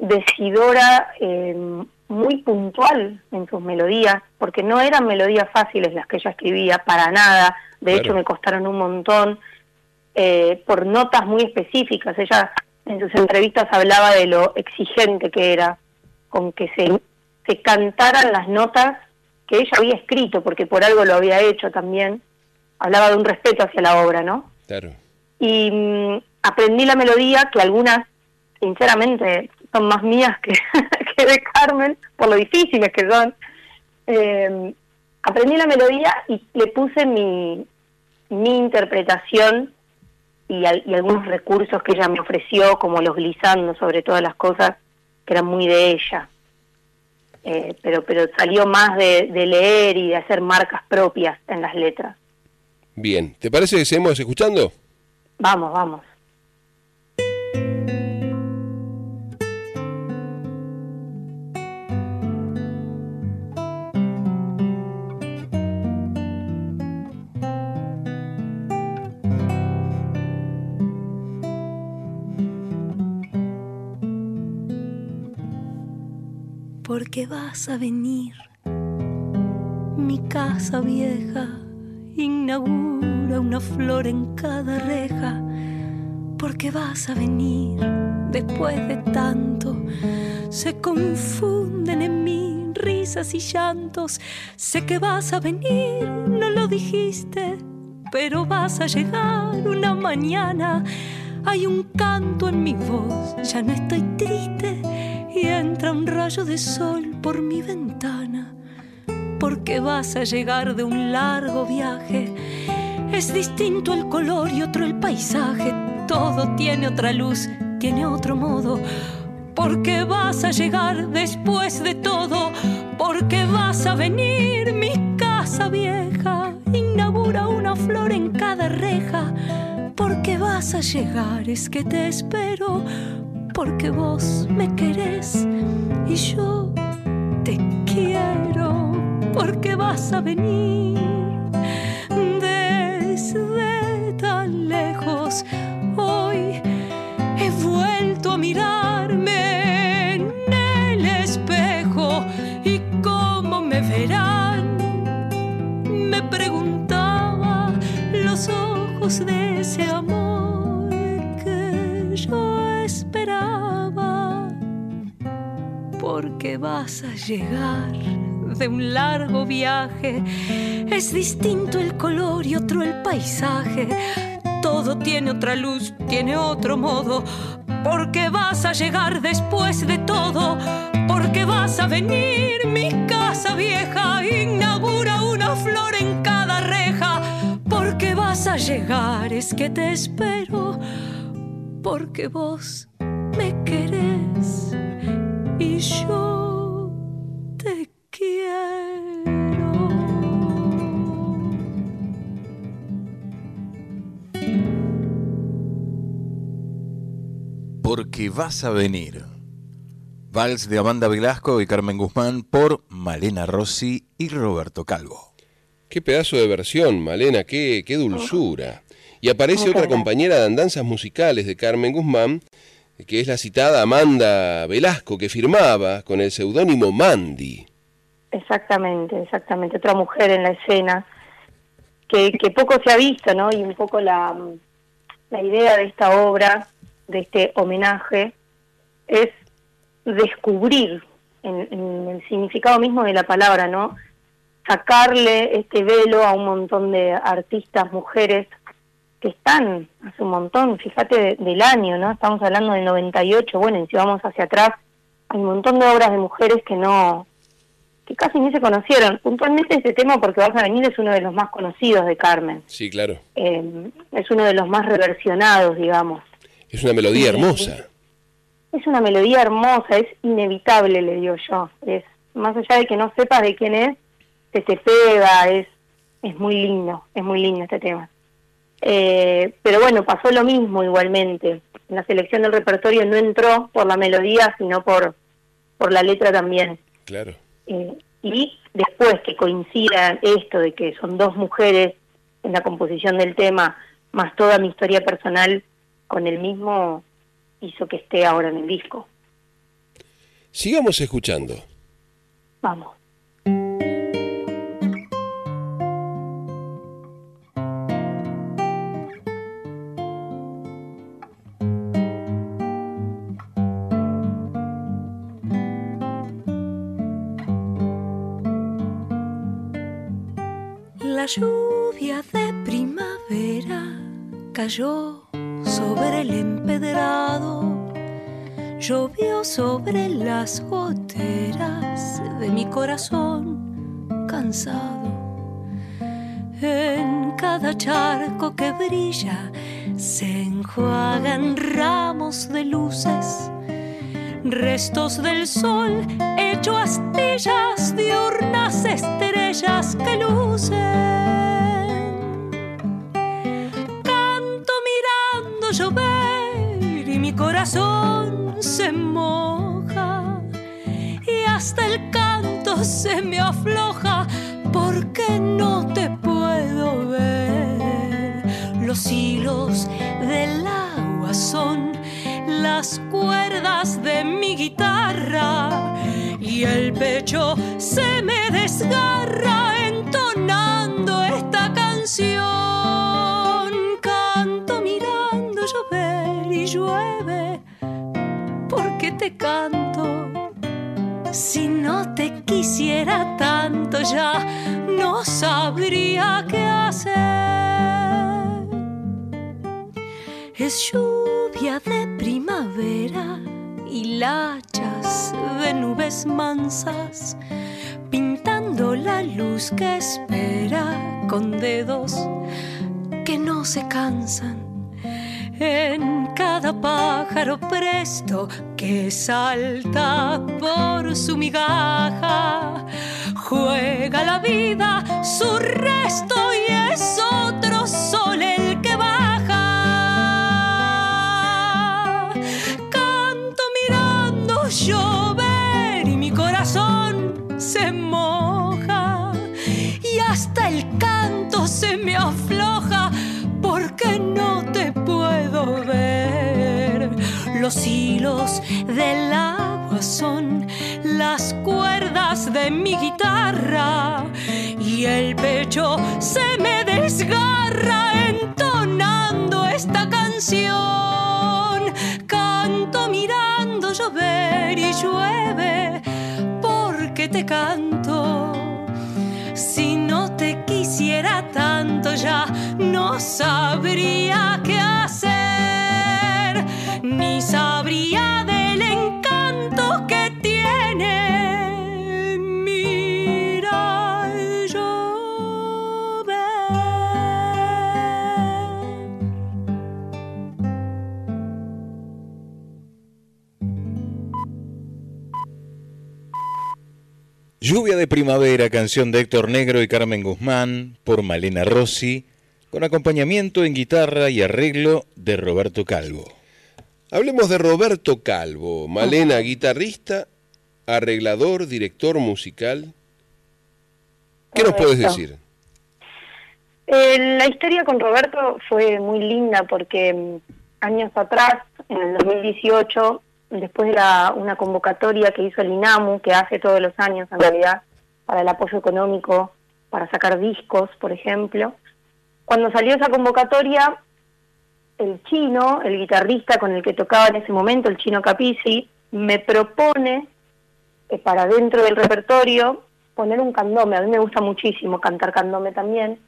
decidora eh, muy puntual en sus melodías, porque no eran melodías fáciles las que ella escribía, para nada, de hecho me costaron un montón, eh, por notas muy específicas. Ella en sus entrevistas hablaba de lo exigente que era con que se, se cantaran las notas que ella había escrito, porque por algo lo había hecho también. Hablaba de un respeto hacia la obra, ¿no? Claro. Y mm, aprendí la melodía, que algunas, sinceramente, son más mías que, que de Carmen, por lo difíciles que son. Eh, aprendí la melodía y le puse mi, mi interpretación y, al- y algunos recursos que ella me ofreció, como los glissando sobre todas las cosas, que eran muy de ella. Eh, pero, pero salió más de, de leer y de hacer marcas propias en las letras. Bien, ¿te parece que seguimos escuchando? Vamos, vamos. Porque vas a venir. Mi casa vieja inaugura una flor en cada reja, porque vas a venir después de tanto. Se confunden en mí risas y llantos. Sé que vas a venir, no lo dijiste, pero vas a llegar una mañana. Hay un canto en mi voz, ya no estoy triste y entra un rayo de sol por mi ventana. Porque vas a llegar de un largo viaje. Es distinto el color y otro el paisaje. Todo tiene otra luz, tiene otro modo. Porque vas a llegar después de todo. Porque vas a venir mi casa vieja. Inaugura una flor en cada reja. Porque vas a llegar, es que te espero. Porque vos me querés y yo te quiero. Porque vas a venir Porque vas a llegar de un largo viaje. Es distinto el color y otro el paisaje. Todo tiene otra luz, tiene otro modo. Porque vas a llegar después de todo. Porque vas a venir mi casa vieja. Inaugura una flor en cada reja. Porque vas a llegar, es que te espero. Porque vos me querés y yo te quiero. Porque vas a venir. Vals de Amanda Velasco y Carmen Guzmán por Malena Rossi y Roberto Calvo. Qué pedazo de versión, Malena, qué, qué dulzura. Y aparece otra compañera de andanzas musicales de Carmen Guzmán, que es la citada Amanda Velasco, que firmaba con el seudónimo Mandy. Exactamente, exactamente. Otra mujer en la escena que, poco se ha visto, ¿no? Y un poco la, la idea de esta obra, de este homenaje, es descubrir en el significado mismo de la palabra, ¿no? Sacarle este velo a un montón de artistas, mujeres que están hace un montón, fíjate de- del año, ¿no? Estamos hablando del 98, bueno, y si vamos hacia atrás, hay un montón de obras de mujeres que no, que casi ni se conocieron. Puntualmente este tema, porque vas a venir, es uno de los más conocidos de Carmen, Sí, claro. Eh, es uno de los más reversionados, digamos. Es una melodía hermosa. Es una melodía hermosa, es inevitable, le digo yo. Es más allá de que no sepas de quién es, se te pega, es es muy lindo, es muy lindo este tema. Eh, pero bueno, pasó lo mismo igualmente. En la selección del repertorio no entró por la melodía, sino por por la letra también. Claro. Eh, y después que coincida esto de que son dos mujeres en la composición del tema, más toda mi historia personal con el mismo, hizo que esté ahora en el disco. Sigamos escuchando. Vamos. La lluvia de primavera cayó sobre el empedrado, llovió sobre las goteras de mi corazón cansado. En cada charco que brilla se enjuagan ramos de luces, restos del sol hecho astillas diurnas estrellas que lucen. Canto mirando llover y mi corazón se moja y hasta el canto se me afloja porque no te puedo ver. Los hilos del agua son las cuerdas de mi guitarra y el pecho se me desgarra entonando esta canción. Canto mirando llover y llueve porque te canto. Si no te quisiera tanto ya no sabría qué hacer. Es lluvia de primavera y lachas de nubes mansas, la luz que espera con dedos que no se cansan. En cada pájaro presto que salta por su migaja, juega la vida su resto y es otro sol el hasta el canto se me afloja porque no te puedo ver. Los hilos del agua son las cuerdas de mi guitarra y el pecho se me desgarra entonando esta canción. Canto mirando llover y llueve porque te canto. Tanto ya no sabría qué hacer, ni sabría Lluvia de primavera, canción de Héctor Negro y Carmen Guzmán, por Malena Rossi, con acompañamiento en guitarra y arreglo de Roberto Calvo. Hablemos de Roberto Calvo, Malena, guitarrista, arreglador, director musical. ¿Qué nos puedes decir? Eh, la historia con Roberto fue muy linda porque mm, años atrás, en el 2018, después de la- una convocatoria que hizo el INAMU, que hace todos los años en realidad, para el apoyo económico, para sacar discos, por ejemplo, cuando salió esa convocatoria, el chino, el guitarrista con el que tocaba en ese momento, el chino Capici, me propone que para dentro del repertorio poner un candome. A mí me gusta muchísimo cantar candome también.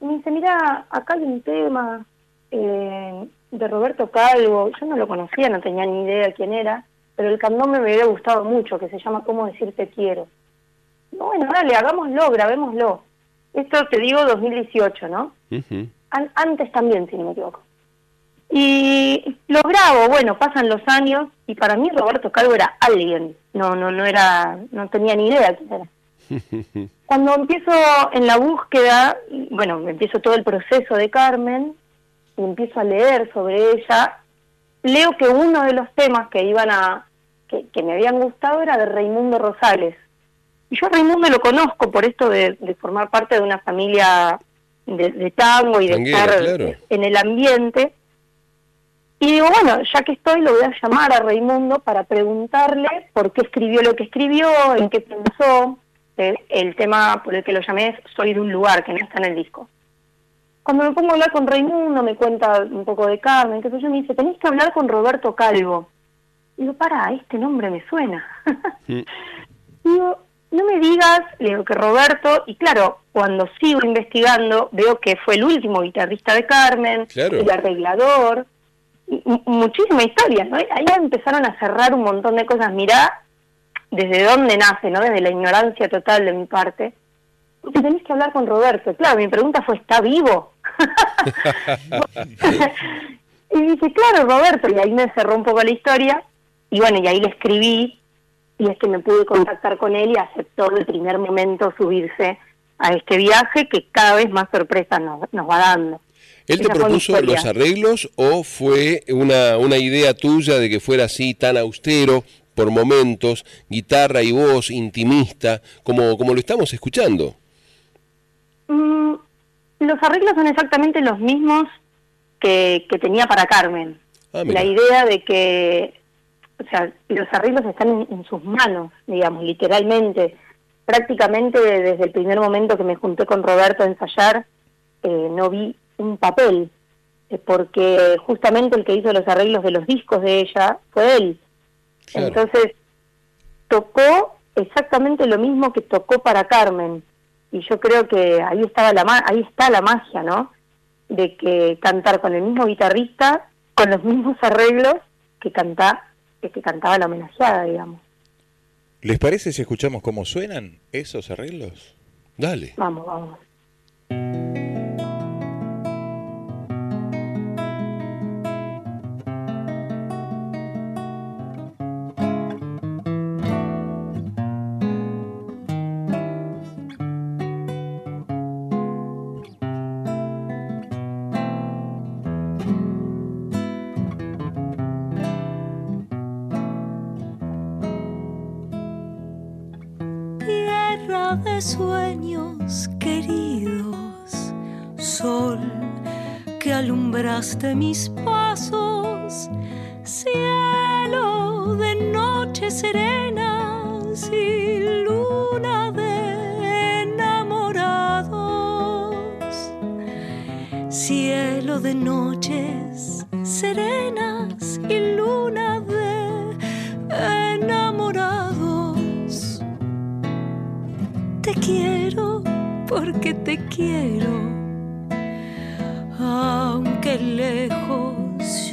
Y me dice, mira, acá hay un tema eh, de Roberto Calvo. Yo no lo conocía, no tenía ni idea quién era, pero el candombe me había gustado mucho, que se llama Cómo decir te quiero. Bueno, dale, hagámoslo, grabémoslo. Esto te digo 2018, ¿no? An- antes también, si no me equivoco. Y lo grabo, bueno, pasan los años y para mí Roberto Calvo era alguien, no no no era no tenía ni idea quién era. Cuando empiezo en la búsqueda, bueno, empiezo todo el proceso de Carmen y empiezo a leer sobre ella, leo que uno de los temas que iban a que, que me habían gustado era de Raimundo Rosales. Y yo a Raimundo lo conozco por esto de, de formar parte de una familia de, de tango y de Tanguera, estar claro. en el ambiente. Y digo, bueno, ya que estoy, lo voy a llamar a Raimundo para preguntarle por qué escribió lo que escribió, en qué pensó. Eh, El tema por el que lo llamé es Soy de un lugar, que no está en el disco. Cuando me pongo a hablar con Raimundo, me cuenta un poco de Carmen, que yo me dice, tenés que hablar con Roberto Calvo. Digo, para, este nombre me suena. Digo, no me digas, le digo que Roberto, y claro, cuando sigo investigando, veo que fue el último guitarrista de Carmen, Claro. el arreglador, y- y muchísima historia, ¿no? Ahí empezaron a cerrar un montón de cosas. Mirá desde dónde nace, ¿no? Desde la ignorancia total de mi parte. Porque tenés que hablar con Roberto. Claro, mi pregunta fue, ¿está vivo? y dije, claro, Roberto, y ahí me cerró un poco la historia, y bueno, y ahí le escribí, y es que me pude contactar con él y aceptó de primer momento subirse a este viaje que cada vez más sorpresas nos, nos va dando. ¿Él te Esa propuso los arreglos o fue una, una idea tuya de que fuera así tan austero por momentos, guitarra y voz intimista, como, como lo estamos escuchando? Mm, los arreglos son exactamente los mismos que, que tenía para Carmen. Ah, la idea de que, o sea, los arreglos están en, en sus manos, digamos, literalmente. Prácticamente desde el primer momento que me junté con Roberto a ensayar, eh, no vi un papel, eh, porque justamente el que hizo los arreglos de los discos de ella fue él. Claro. Entonces, tocó exactamente lo mismo que tocó para Carmen. Y yo creo que ahí estaba la ma- ahí está la magia, ¿no? De que cantar con el mismo guitarrista, con los mismos arreglos que canta que cantaba la homenajeada, digamos. ¿Les parece si escuchamos cómo suenan esos arreglos? Dale. Vamos, vamos. Mis pasos, cielo de noches serenas y luna de enamorados, cielo de noches serenas y luna de enamorados. Te quiero porque te quiero, lejos.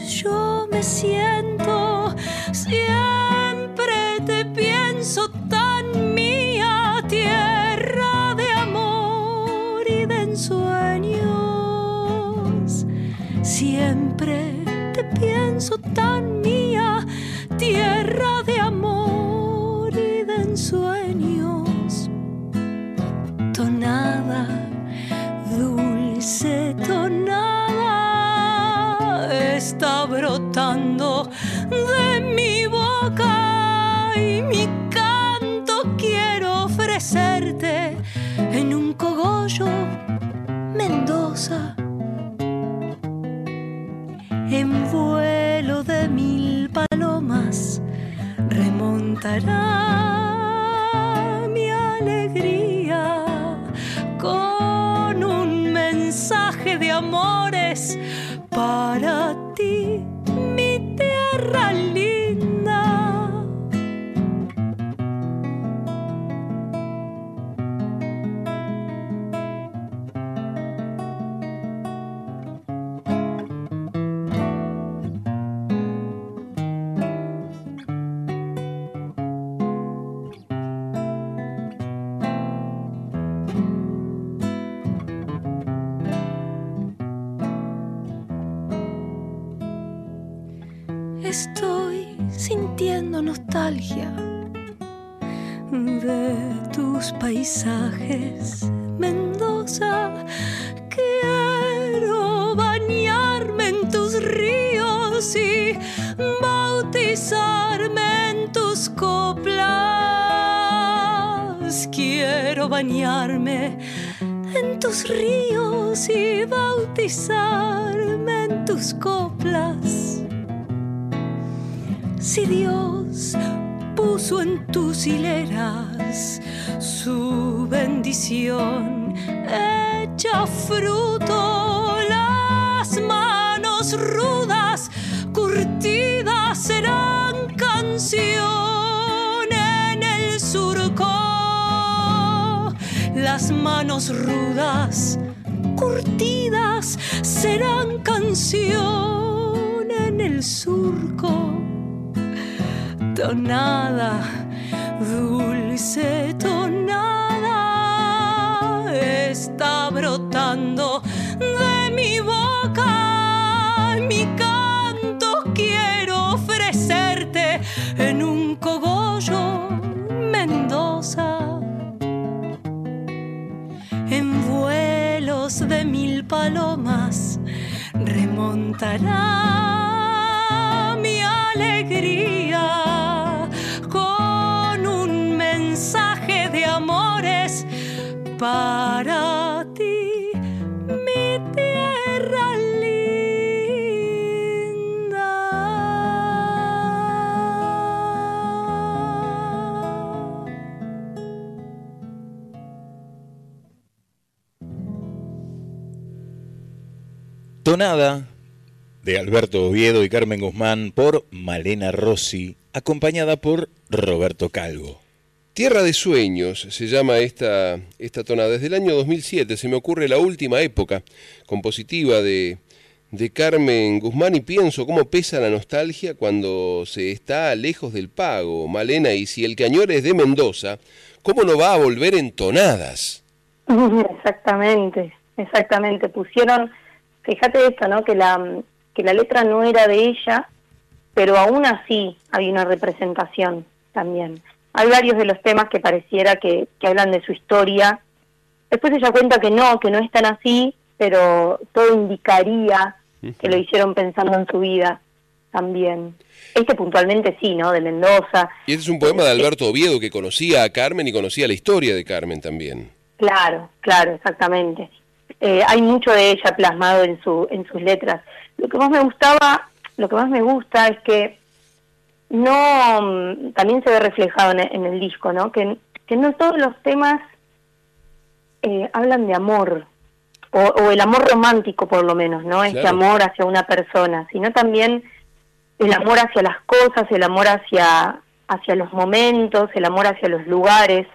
Yo me siento, En vuelos de mil palomas remontará mi alegría con un mensaje de amores para Tonada de Alberto Oviedo y Carmen Guzmán por Malena Rossi, acompañada por Roberto Calvo. Tierra de Sueños se llama esta, esta tonada. Desde el año 2007 se me ocurre la última época compositiva de, de Carmen Guzmán y pienso cómo pesa la nostalgia cuando se está lejos del pago, Malena, y si el cañón es de Mendoza, ¿cómo no va a volver en tonadas? Exactamente, exactamente. Pusieron, fíjate esto, ¿no? Que la, que la letra no era de ella, pero aún así había una representación también. Hay varios de los temas que pareciera que, que hablan de su historia. Después ella cuenta que no, que no es tan así, pero todo indicaría que lo hicieron pensando en su vida también. Este puntualmente sí, ¿no? De Mendoza. Y este es un poema de Alberto Oviedo que conocía a Carmen y conocía la historia de Carmen también. Claro, claro, exactamente. Eh, hay mucho de ella plasmado en su en sus letras. Lo que más me gustaba, lo que más me gusta es que no mm, también se ve reflejado en, en el disco, ¿no? Que, que no todos los temas eh, hablan de amor o, o el amor romántico por lo menos, ¿no? Este Claro. amor hacia una persona, sino también el amor hacia las cosas, el amor hacia hacia los momentos, el amor hacia los lugares.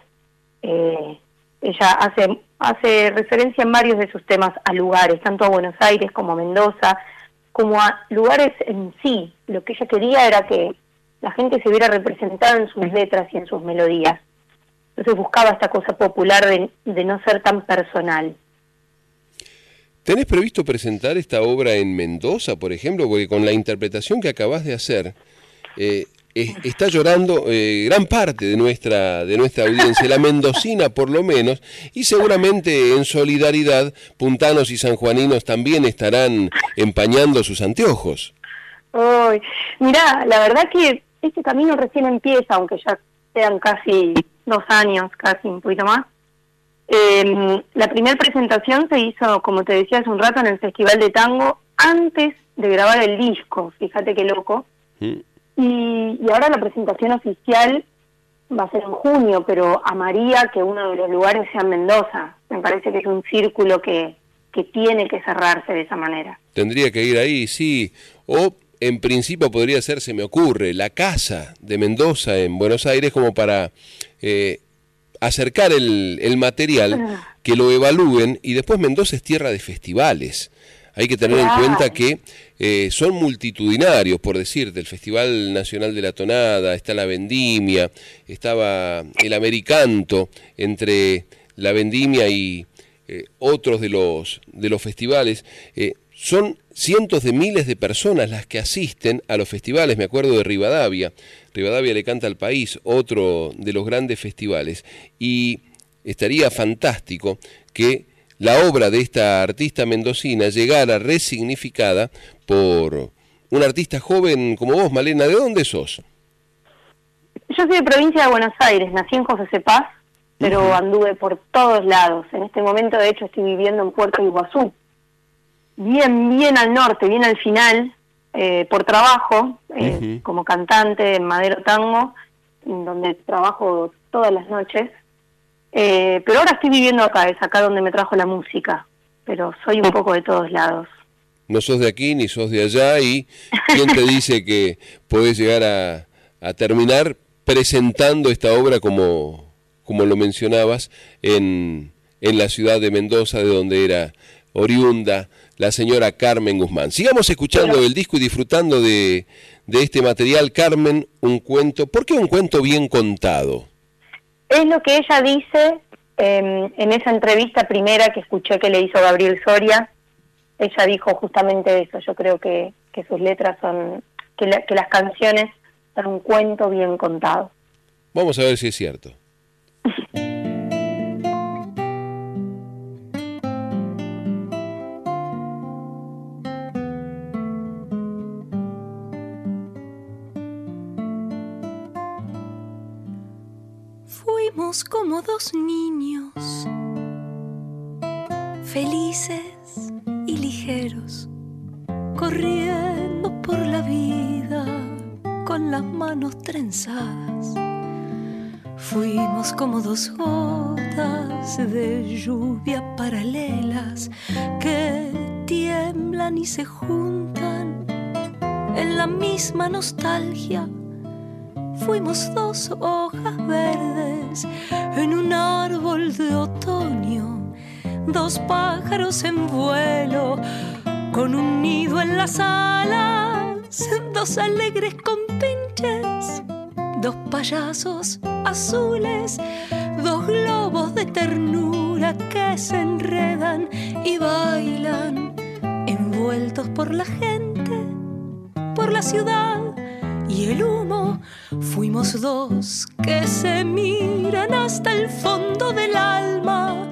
Eh, ella hace hace referencia en varios de sus temas a lugares, tanto a Buenos Aires como a Mendoza, como a lugares en sí. Lo que ella quería era que la gente se viera representada en sus letras y en sus melodías. Entonces buscaba esta cosa popular de, de no ser tan personal. ¿Tenés previsto presentar esta obra en Mendoza, por ejemplo? Porque con la interpretación que acabas de hacer, eh, es- está llorando eh, gran parte de nuestra, de nuestra audiencia, la mendocina por lo menos, y seguramente en solidaridad, puntanos y sanjuaninos también estarán empañando sus anteojos. Ay, mirá, la verdad que este camino recién empieza, aunque ya sean casi dos años, casi un poquito más. Eh, la primera presentación se hizo, como te decía hace un rato, en el Festival de Tango antes de grabar el disco, fíjate qué loco. Y, y ahora la presentación oficial va a ser en junio, pero amaría que uno de los lugares sea en Mendoza. Me parece que es un círculo que, que tiene que cerrarse de esa manera. Tendría que ir ahí, sí. O en principio podría ser, se me ocurre, la casa de Mendoza en Buenos Aires como para eh, acercar el, el material, que lo evalúen y después Mendoza es tierra de festivales. Hay que tener Claro. en cuenta que eh, son multitudinarios, por decirte, el Festival Nacional de la Tonada, está la Vendimia, estaba el Americanto entre la Vendimia y eh, otros de los, de los festivales. Eh, son cientos de miles de personas las que asisten a los festivales. Me acuerdo de Rivadavia. Rivadavia le canta al país, otro de los grandes festivales. Y estaría fantástico que la obra de esta artista mendocina llegara resignificada por un artista joven como vos, Malena. ¿De dónde sos? Yo soy de provincia de Buenos Aires, nací en José Cepaz, pero anduve por todos lados. En este momento, de hecho, estoy viviendo en Puerto Iguazú, bien, bien al norte, bien al final, eh, por trabajo, eh, como cantante en Madero Tango, en donde trabajo todas las noches. Eh, pero ahora estoy viviendo acá, es acá donde me trajo la música, pero soy un poco de todos lados. No sos de aquí ni sos de allá y ¿quién te dice que podés llegar a, a terminar presentando esta obra como, como lo mencionabas en, en la ciudad de Mendoza, de donde era oriunda la señora Carmen Guzmán. Sigamos escuchando el disco y disfrutando de, de este material, Carmen, un cuento. ¿Por qué un cuento bien contado? Es lo que ella dice eh, en esa entrevista primera que escuché que le hizo Gabriel Soria. Ella dijo justamente eso. Yo creo que, que sus letras son, que, la- que las canciones son un cuento bien contado. Vamos a ver si es cierto. Fuimos como dos niños, felices y ligeros, corriendo por la vida con las manos trenzadas. Fuimos como dos gotas de lluvia paralelas que tiemblan y se juntan en la misma nostalgia. Fuimos dos hojas verdes en un árbol de otoño, dos pájaros en vuelo con un nido en las alas, dos alegres compinches, dos payasos azules, dos globos de ternura que se enredan y bailan, envueltos por la gente, por la ciudad y el humo. Fuimos dos que se miran hasta el fondo del alma.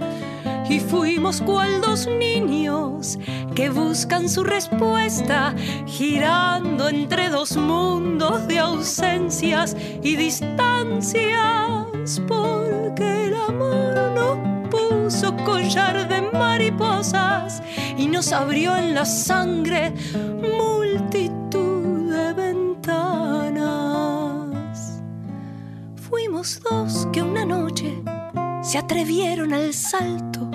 Y fuimos cual dos niños que buscan su respuesta, girando entre dos mundos de ausencias y distancias, porque el amor nos puso collar de mariposas y nos abrió en la sangre multitud Fuimos dos que una noche se atrevieron al salto.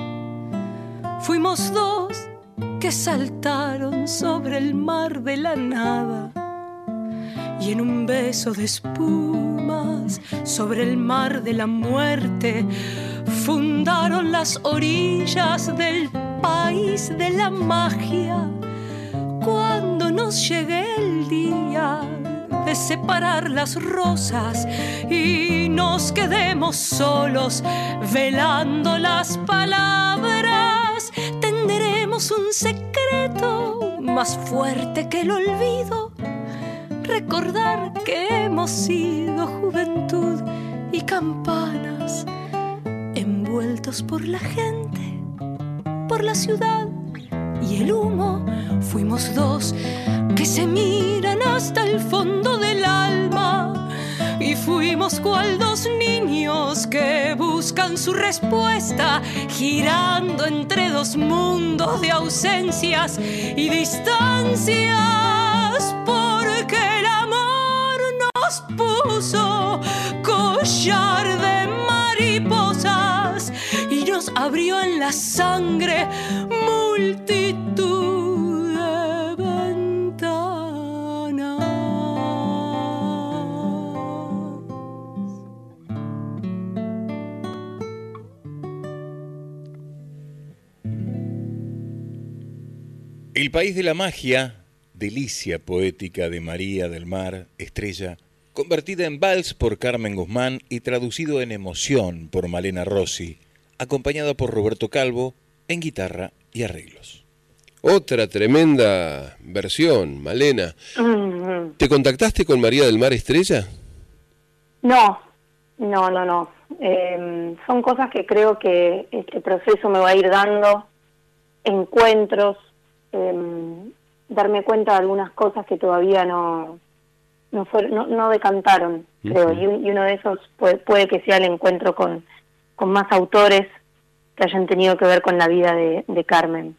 Fuimos dos que saltaron sobre el mar de la nada. Y en un beso de espumas sobre el mar de la muerte fundaron las orillas del país de la magia. Cuando nos llegue el día de separar las rosas y nos quedemos solos velando las palabras, tendremos un secreto más fuerte que el olvido. Recordar que hemos sido juventud y campanas, envueltos por la gente, por la ciudad y el humo. Fuimos dos que se miran hasta el fondo del alma. Y fuimos cual dos niños que buscan su respuesta, girando entre dos mundos de ausencias y distancias, porque el amor nos puso collar de mariposas y nos abrió en la sangre multitud país de la magia, delicia poética de María del Mar, estrella, convertida en vals por Carmen Guzmán y traducido en emoción por Malena Rossi, acompañada por Roberto Calvo, en guitarra y arreglos. Otra tremenda versión, Malena. Mm, ¿Te contactaste con María del Mar Estrella? No, no, no, no. Eh, son cosas que creo que este proceso me va a ir dando, encuentros, eh, darme cuenta de algunas cosas que todavía no no, fueron, no, no decantaron, creo, y, un- y uno de esos puede, puede que sea el encuentro con, con más autores que hayan tenido que ver con la vida de, de Carmen.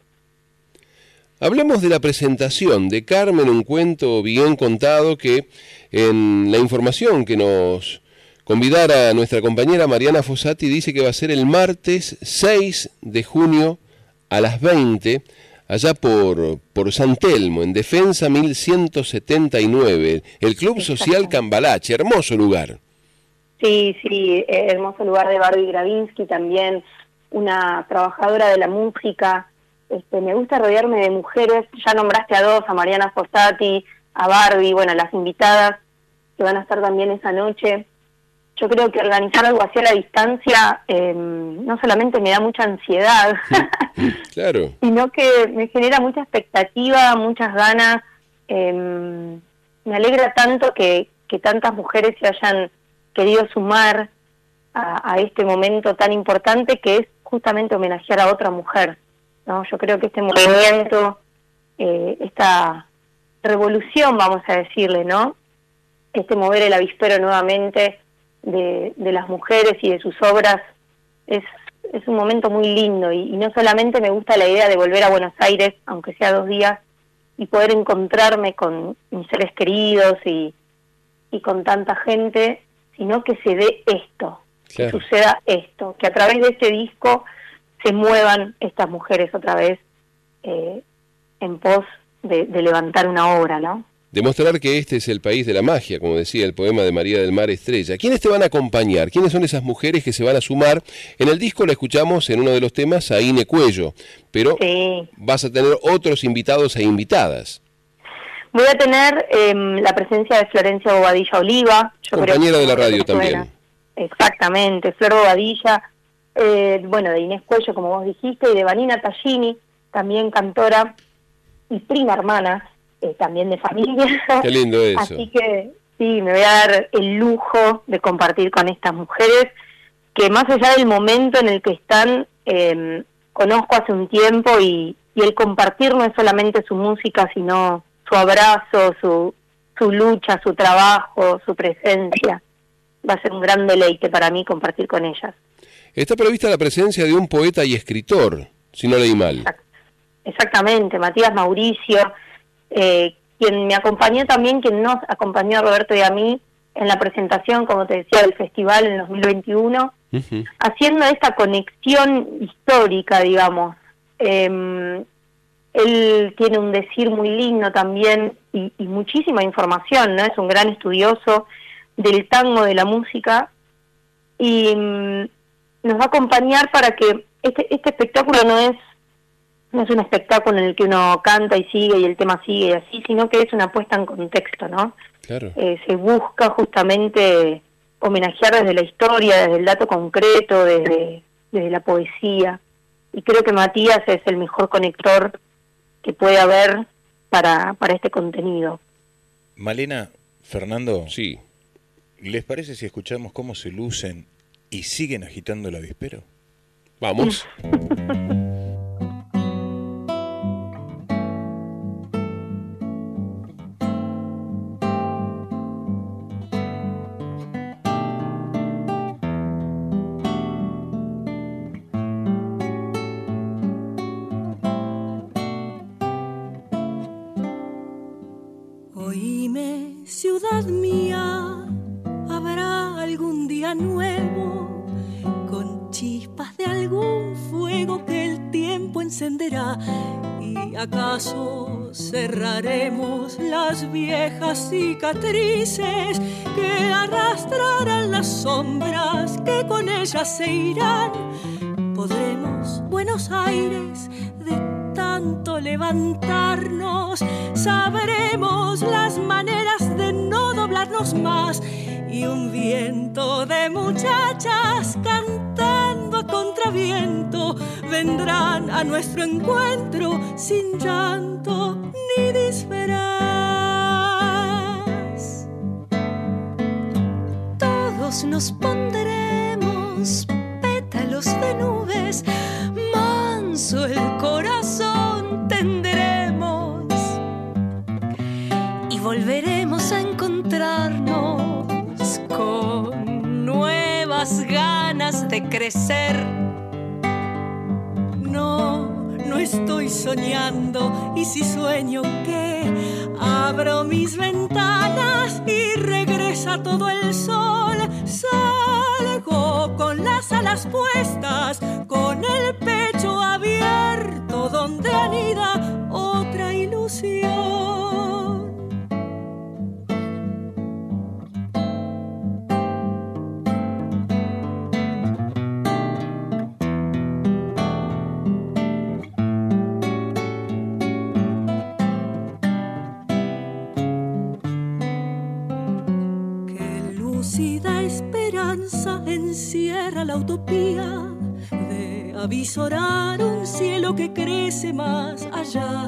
Hablemos de la presentación de Carmen, un cuento bien contado que en la información que nos convidara nuestra compañera Mariana Fossati dice que va a ser el martes 6 de junio a las 20, allá por, por San Telmo, en Defensa 1179, el Club Social Cambalache, hermoso lugar. Sí, sí, eh, hermoso lugar de Barbie Gravinsky, también una trabajadora de la música. Este, me gusta rodearme de mujeres, ya nombraste a dos, a Mariana Fossati, a Barbie, bueno, las invitadas que van a estar también esa noche. Yo creo que organizar algo así a la distancia eh, no solamente me da mucha ansiedad, Claro. sino que me genera mucha expectativa, muchas ganas. eh, me alegra tanto que, que tantas mujeres se hayan querido sumar a, a este momento tan importante que es justamente homenajear a otra mujer. ¿no? Yo creo que este movimiento, eh, esta revolución, vamos a decirle, ¿no? Este mover el avispero nuevamente de, de las mujeres y de sus obras es, es un momento muy lindo y, y no solamente me gusta la idea de volver a Buenos Aires, aunque sea dos días, y poder encontrarme con mis seres queridos y, y con tanta gente, sino que se dé esto, que suceda esto, que a través de este disco se muevan estas mujeres otra vez eh, en pos de, de levantar una obra, ¿no? Demostrar que este es el país de la magia, como decía el poema de María del Mar Estrella. ¿Quiénes te van a acompañar? ¿Quiénes son esas mujeres que se van a sumar? En el disco la escuchamos en uno de los temas a Ine Cuello, pero Sí. vas a tener otros invitados e invitadas. Voy a tener em, la presencia de Florencia Bobadilla Oliva. Yo Compañera de la radio también. Exactamente, Flor Bobadilla, eh, bueno, de Inés Cuello, como vos dijiste, y de Vanina Tallini, también cantora y prima hermana, eh, también de familia. Qué lindo eso. Así que sí, me voy a dar el lujo de compartir con estas mujeres que más allá del momento en el que están, eh, conozco hace un tiempo y, y el compartir no es solamente su música, sino su abrazo, su, su lucha, su trabajo, su presencia. Va a ser un gran deleite para mí compartir con ellas. Está prevista la presencia de un poeta y escritor, si no leí mal. Exactamente, Matías Mauricio, eh, quien me acompañó también, quien nos acompañó a Roberto y a mí en la presentación, como te decía, del festival en 2021, Ujú. haciendo esta conexión histórica, digamos. Eh, él tiene un decir muy lindo también y, y muchísima información, ¿no? Es un gran estudioso del tango, de la música, y mm, nos va a acompañar para que este, este espectáculo no es no es un espectáculo en el que uno canta y sigue y el tema sigue y así, sino que es una puesta en contexto, ¿no? Claro. Eh, se busca justamente homenajear desde la historia, desde el dato concreto, desde, desde la poesía. Y creo que Matías es el mejor conector que puede haber para, para este contenido. Malena, Fernando. Sí. ¿Les parece si escuchamos cómo se lucen y siguen agitando el avispero? Vamos. Y acaso cerraremos las viejas cicatrices que arrastrarán las sombras que con ellas se irán. Podremos Buenos Aires de tanto levantarnos, sabremos las maneras de no doblarnos más y un viento de muchachas a contraviento, vendrán a nuestro encuentro sin llanto ni disfraz. Todos nos pondremos pétalos de nubes, crecer. No, no estoy soñando y si sueño que abro mis ventanas y regresa todo el sol, salgo con las alas puestas, con el pecho abierto donde anida otra ilusión. Esperanza encierra la utopía de avisorar un cielo que crece más allá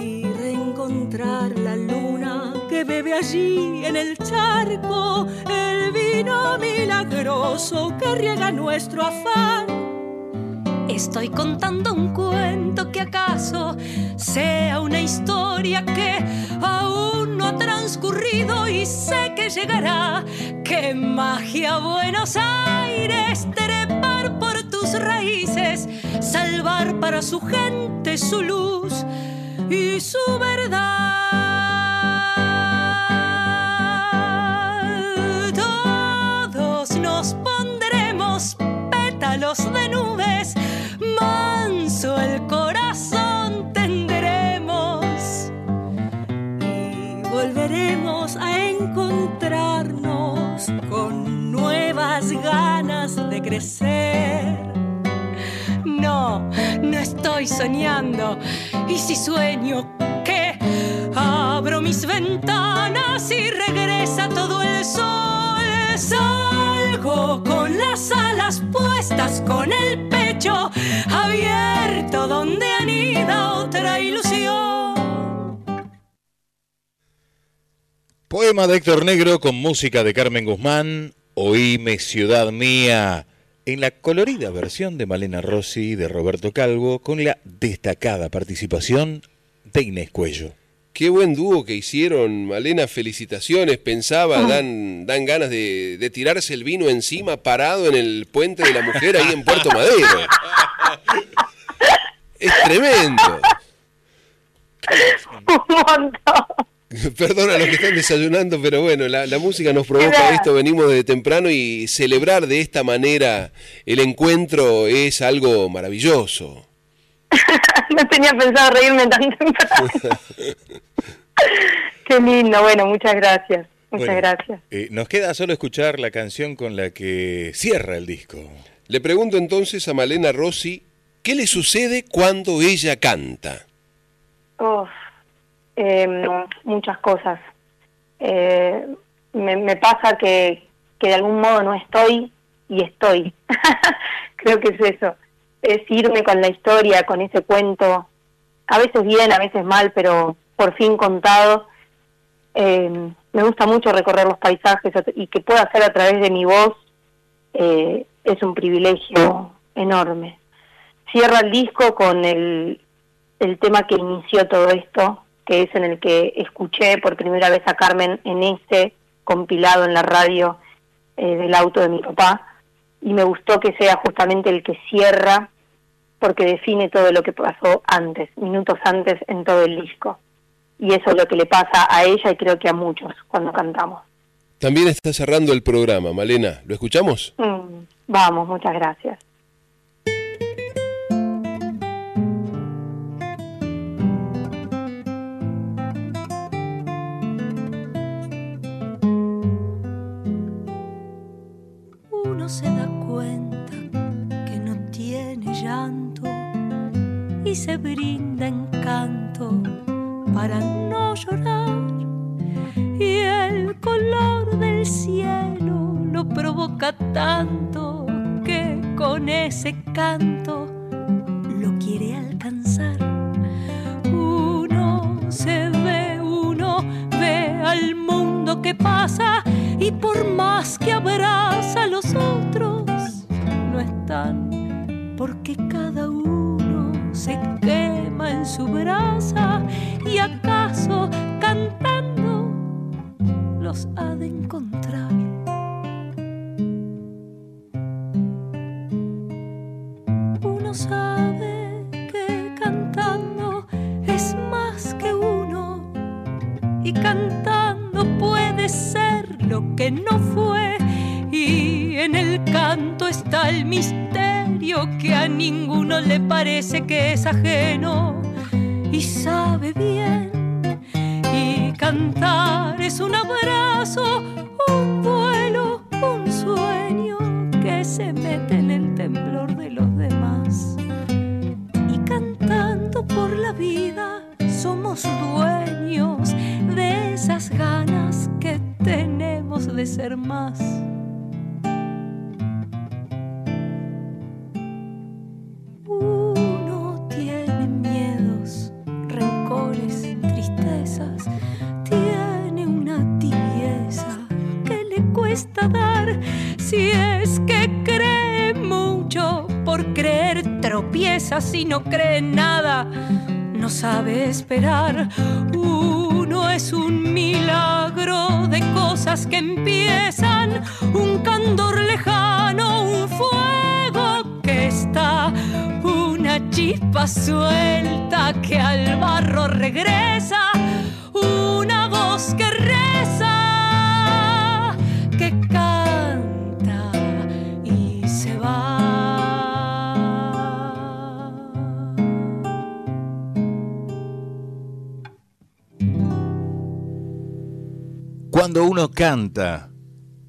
y reencontrar la luna que bebe allí en el charco el vino milagroso que riega nuestro afán. Estoy contando un cuento que acaso sea una historia que aún no ha transcurrido y sé llegará. ¡Qué magia, Buenos Aires! Trepar por tus raíces, salvar para su gente su luz y su verdad. Todos nos pondremos pétalos de crecer. No, no estoy soñando. Y si sueño que abro mis ventanas y regresa todo el sol, salgo con las alas puestas, con el pecho abierto donde anida otra ilusión. Poema de Héctor Negro con música de Carmen Guzmán, Oíme Ciudad Mía, en la colorida versión de Malena Rossi y de Roberto Calvo, con la destacada participación de Inés Cuello. Qué buen dúo que hicieron, Malena, felicitaciones. Pensaba, dan, dan ganas de, de tirarse el vino encima parado en el puente de la mujer ahí en Puerto Madero. Es tremendo. Perdona a los que están desayunando, pero bueno, la, la música nos provoca esto, venimos desde temprano y celebrar de esta manera el encuentro es algo maravilloso. no tenía pensado reírme tan temprano. Qué lindo, bueno, muchas gracias. Muchas Bueno, gracias. eh, nos queda solo escuchar la canción con la que cierra el disco. Le pregunto entonces a Malena Rossi, ¿qué le sucede cuando ella canta? Uf, em, muchas cosas. Eh, me, pasa que, que de algún modo no estoy y estoy. Creo que es eso. Es irme con la historia, con ese cuento, a veces bien, a veces mal, pero por fin contado. Eh, me gusta mucho recorrer los paisajes y que pueda hacer a través de mi voz eh, es un privilegio enorme. Cierra el disco con el, el tema que inició todo esto, que es en el que escuché por primera vez a Carmen en ese compilado en la radio eh, del auto de mi papá, y me gustó que sea justamente el que cierra, porque define todo lo que pasó antes, minutos antes en todo el disco. Y eso es lo que le pasa a ella y creo que a muchos cuando cantamos. También está cerrando el programa, Malena. ¿Lo escuchamos? Mm, vamos, muchas gracias. Uno se da cuenta que no tiene llanto y se brinda encanto para no llorar. Y el color del cielo lo provoca tanto que con ese canto lo quiere alcanzar. Uno se ve, uno ve al mundo que pasa y por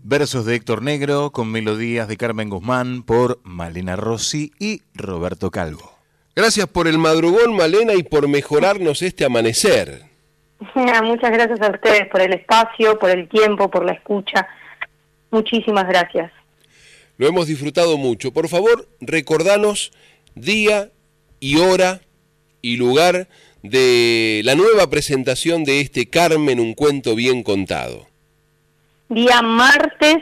versos de Héctor Negro con melodías de Carmen Guzmán por Malena Rossi y Roberto Calvo. Gracias por el madrugón, Malena, y por mejorarnos este amanecer. Muchas gracias a ustedes por el espacio, por el tiempo, por la escucha. Muchísimas gracias. Lo hemos disfrutado mucho. Por favor, recordanos día y hora y lugar de la nueva presentación de este Carmen, un cuento bien contado. Día martes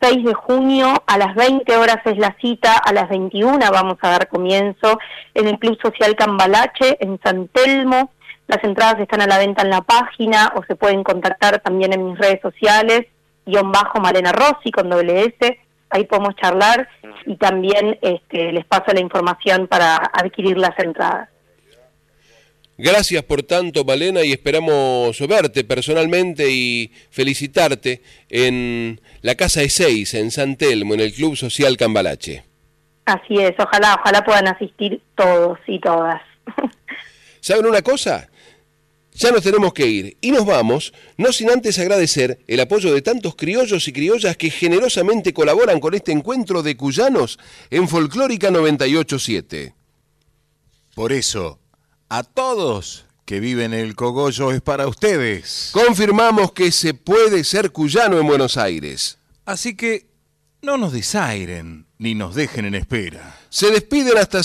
6 de junio a las 20 horas es la cita, a las 21 vamos a dar comienzo en el Club Social Cambalache en San Telmo. Las entradas están a la venta en la página o se pueden contactar también en mis redes sociales, guion bajo Malena Rossi con doble S, ahí podemos charlar y también este, les paso la información para adquirir las entradas. Gracias por tanto, Malena, y esperamos verte personalmente y felicitarte en la Casa de Seis, en San Telmo, en el Club Social Cambalache. Así es, ojalá, ojalá puedan asistir todos y todas. ¿Saben una cosa? Ya nos tenemos que ir y nos vamos, no sin antes agradecer el apoyo de tantos criollos y criollas que generosamente colaboran con este encuentro de cuyanos en Folclórica 987. Por eso, a todos que viven el cogollo es para ustedes. Confirmamos que se puede ser cuyano en Buenos Aires. Así que no nos desairen ni nos dejen en espera. Se despiden hasta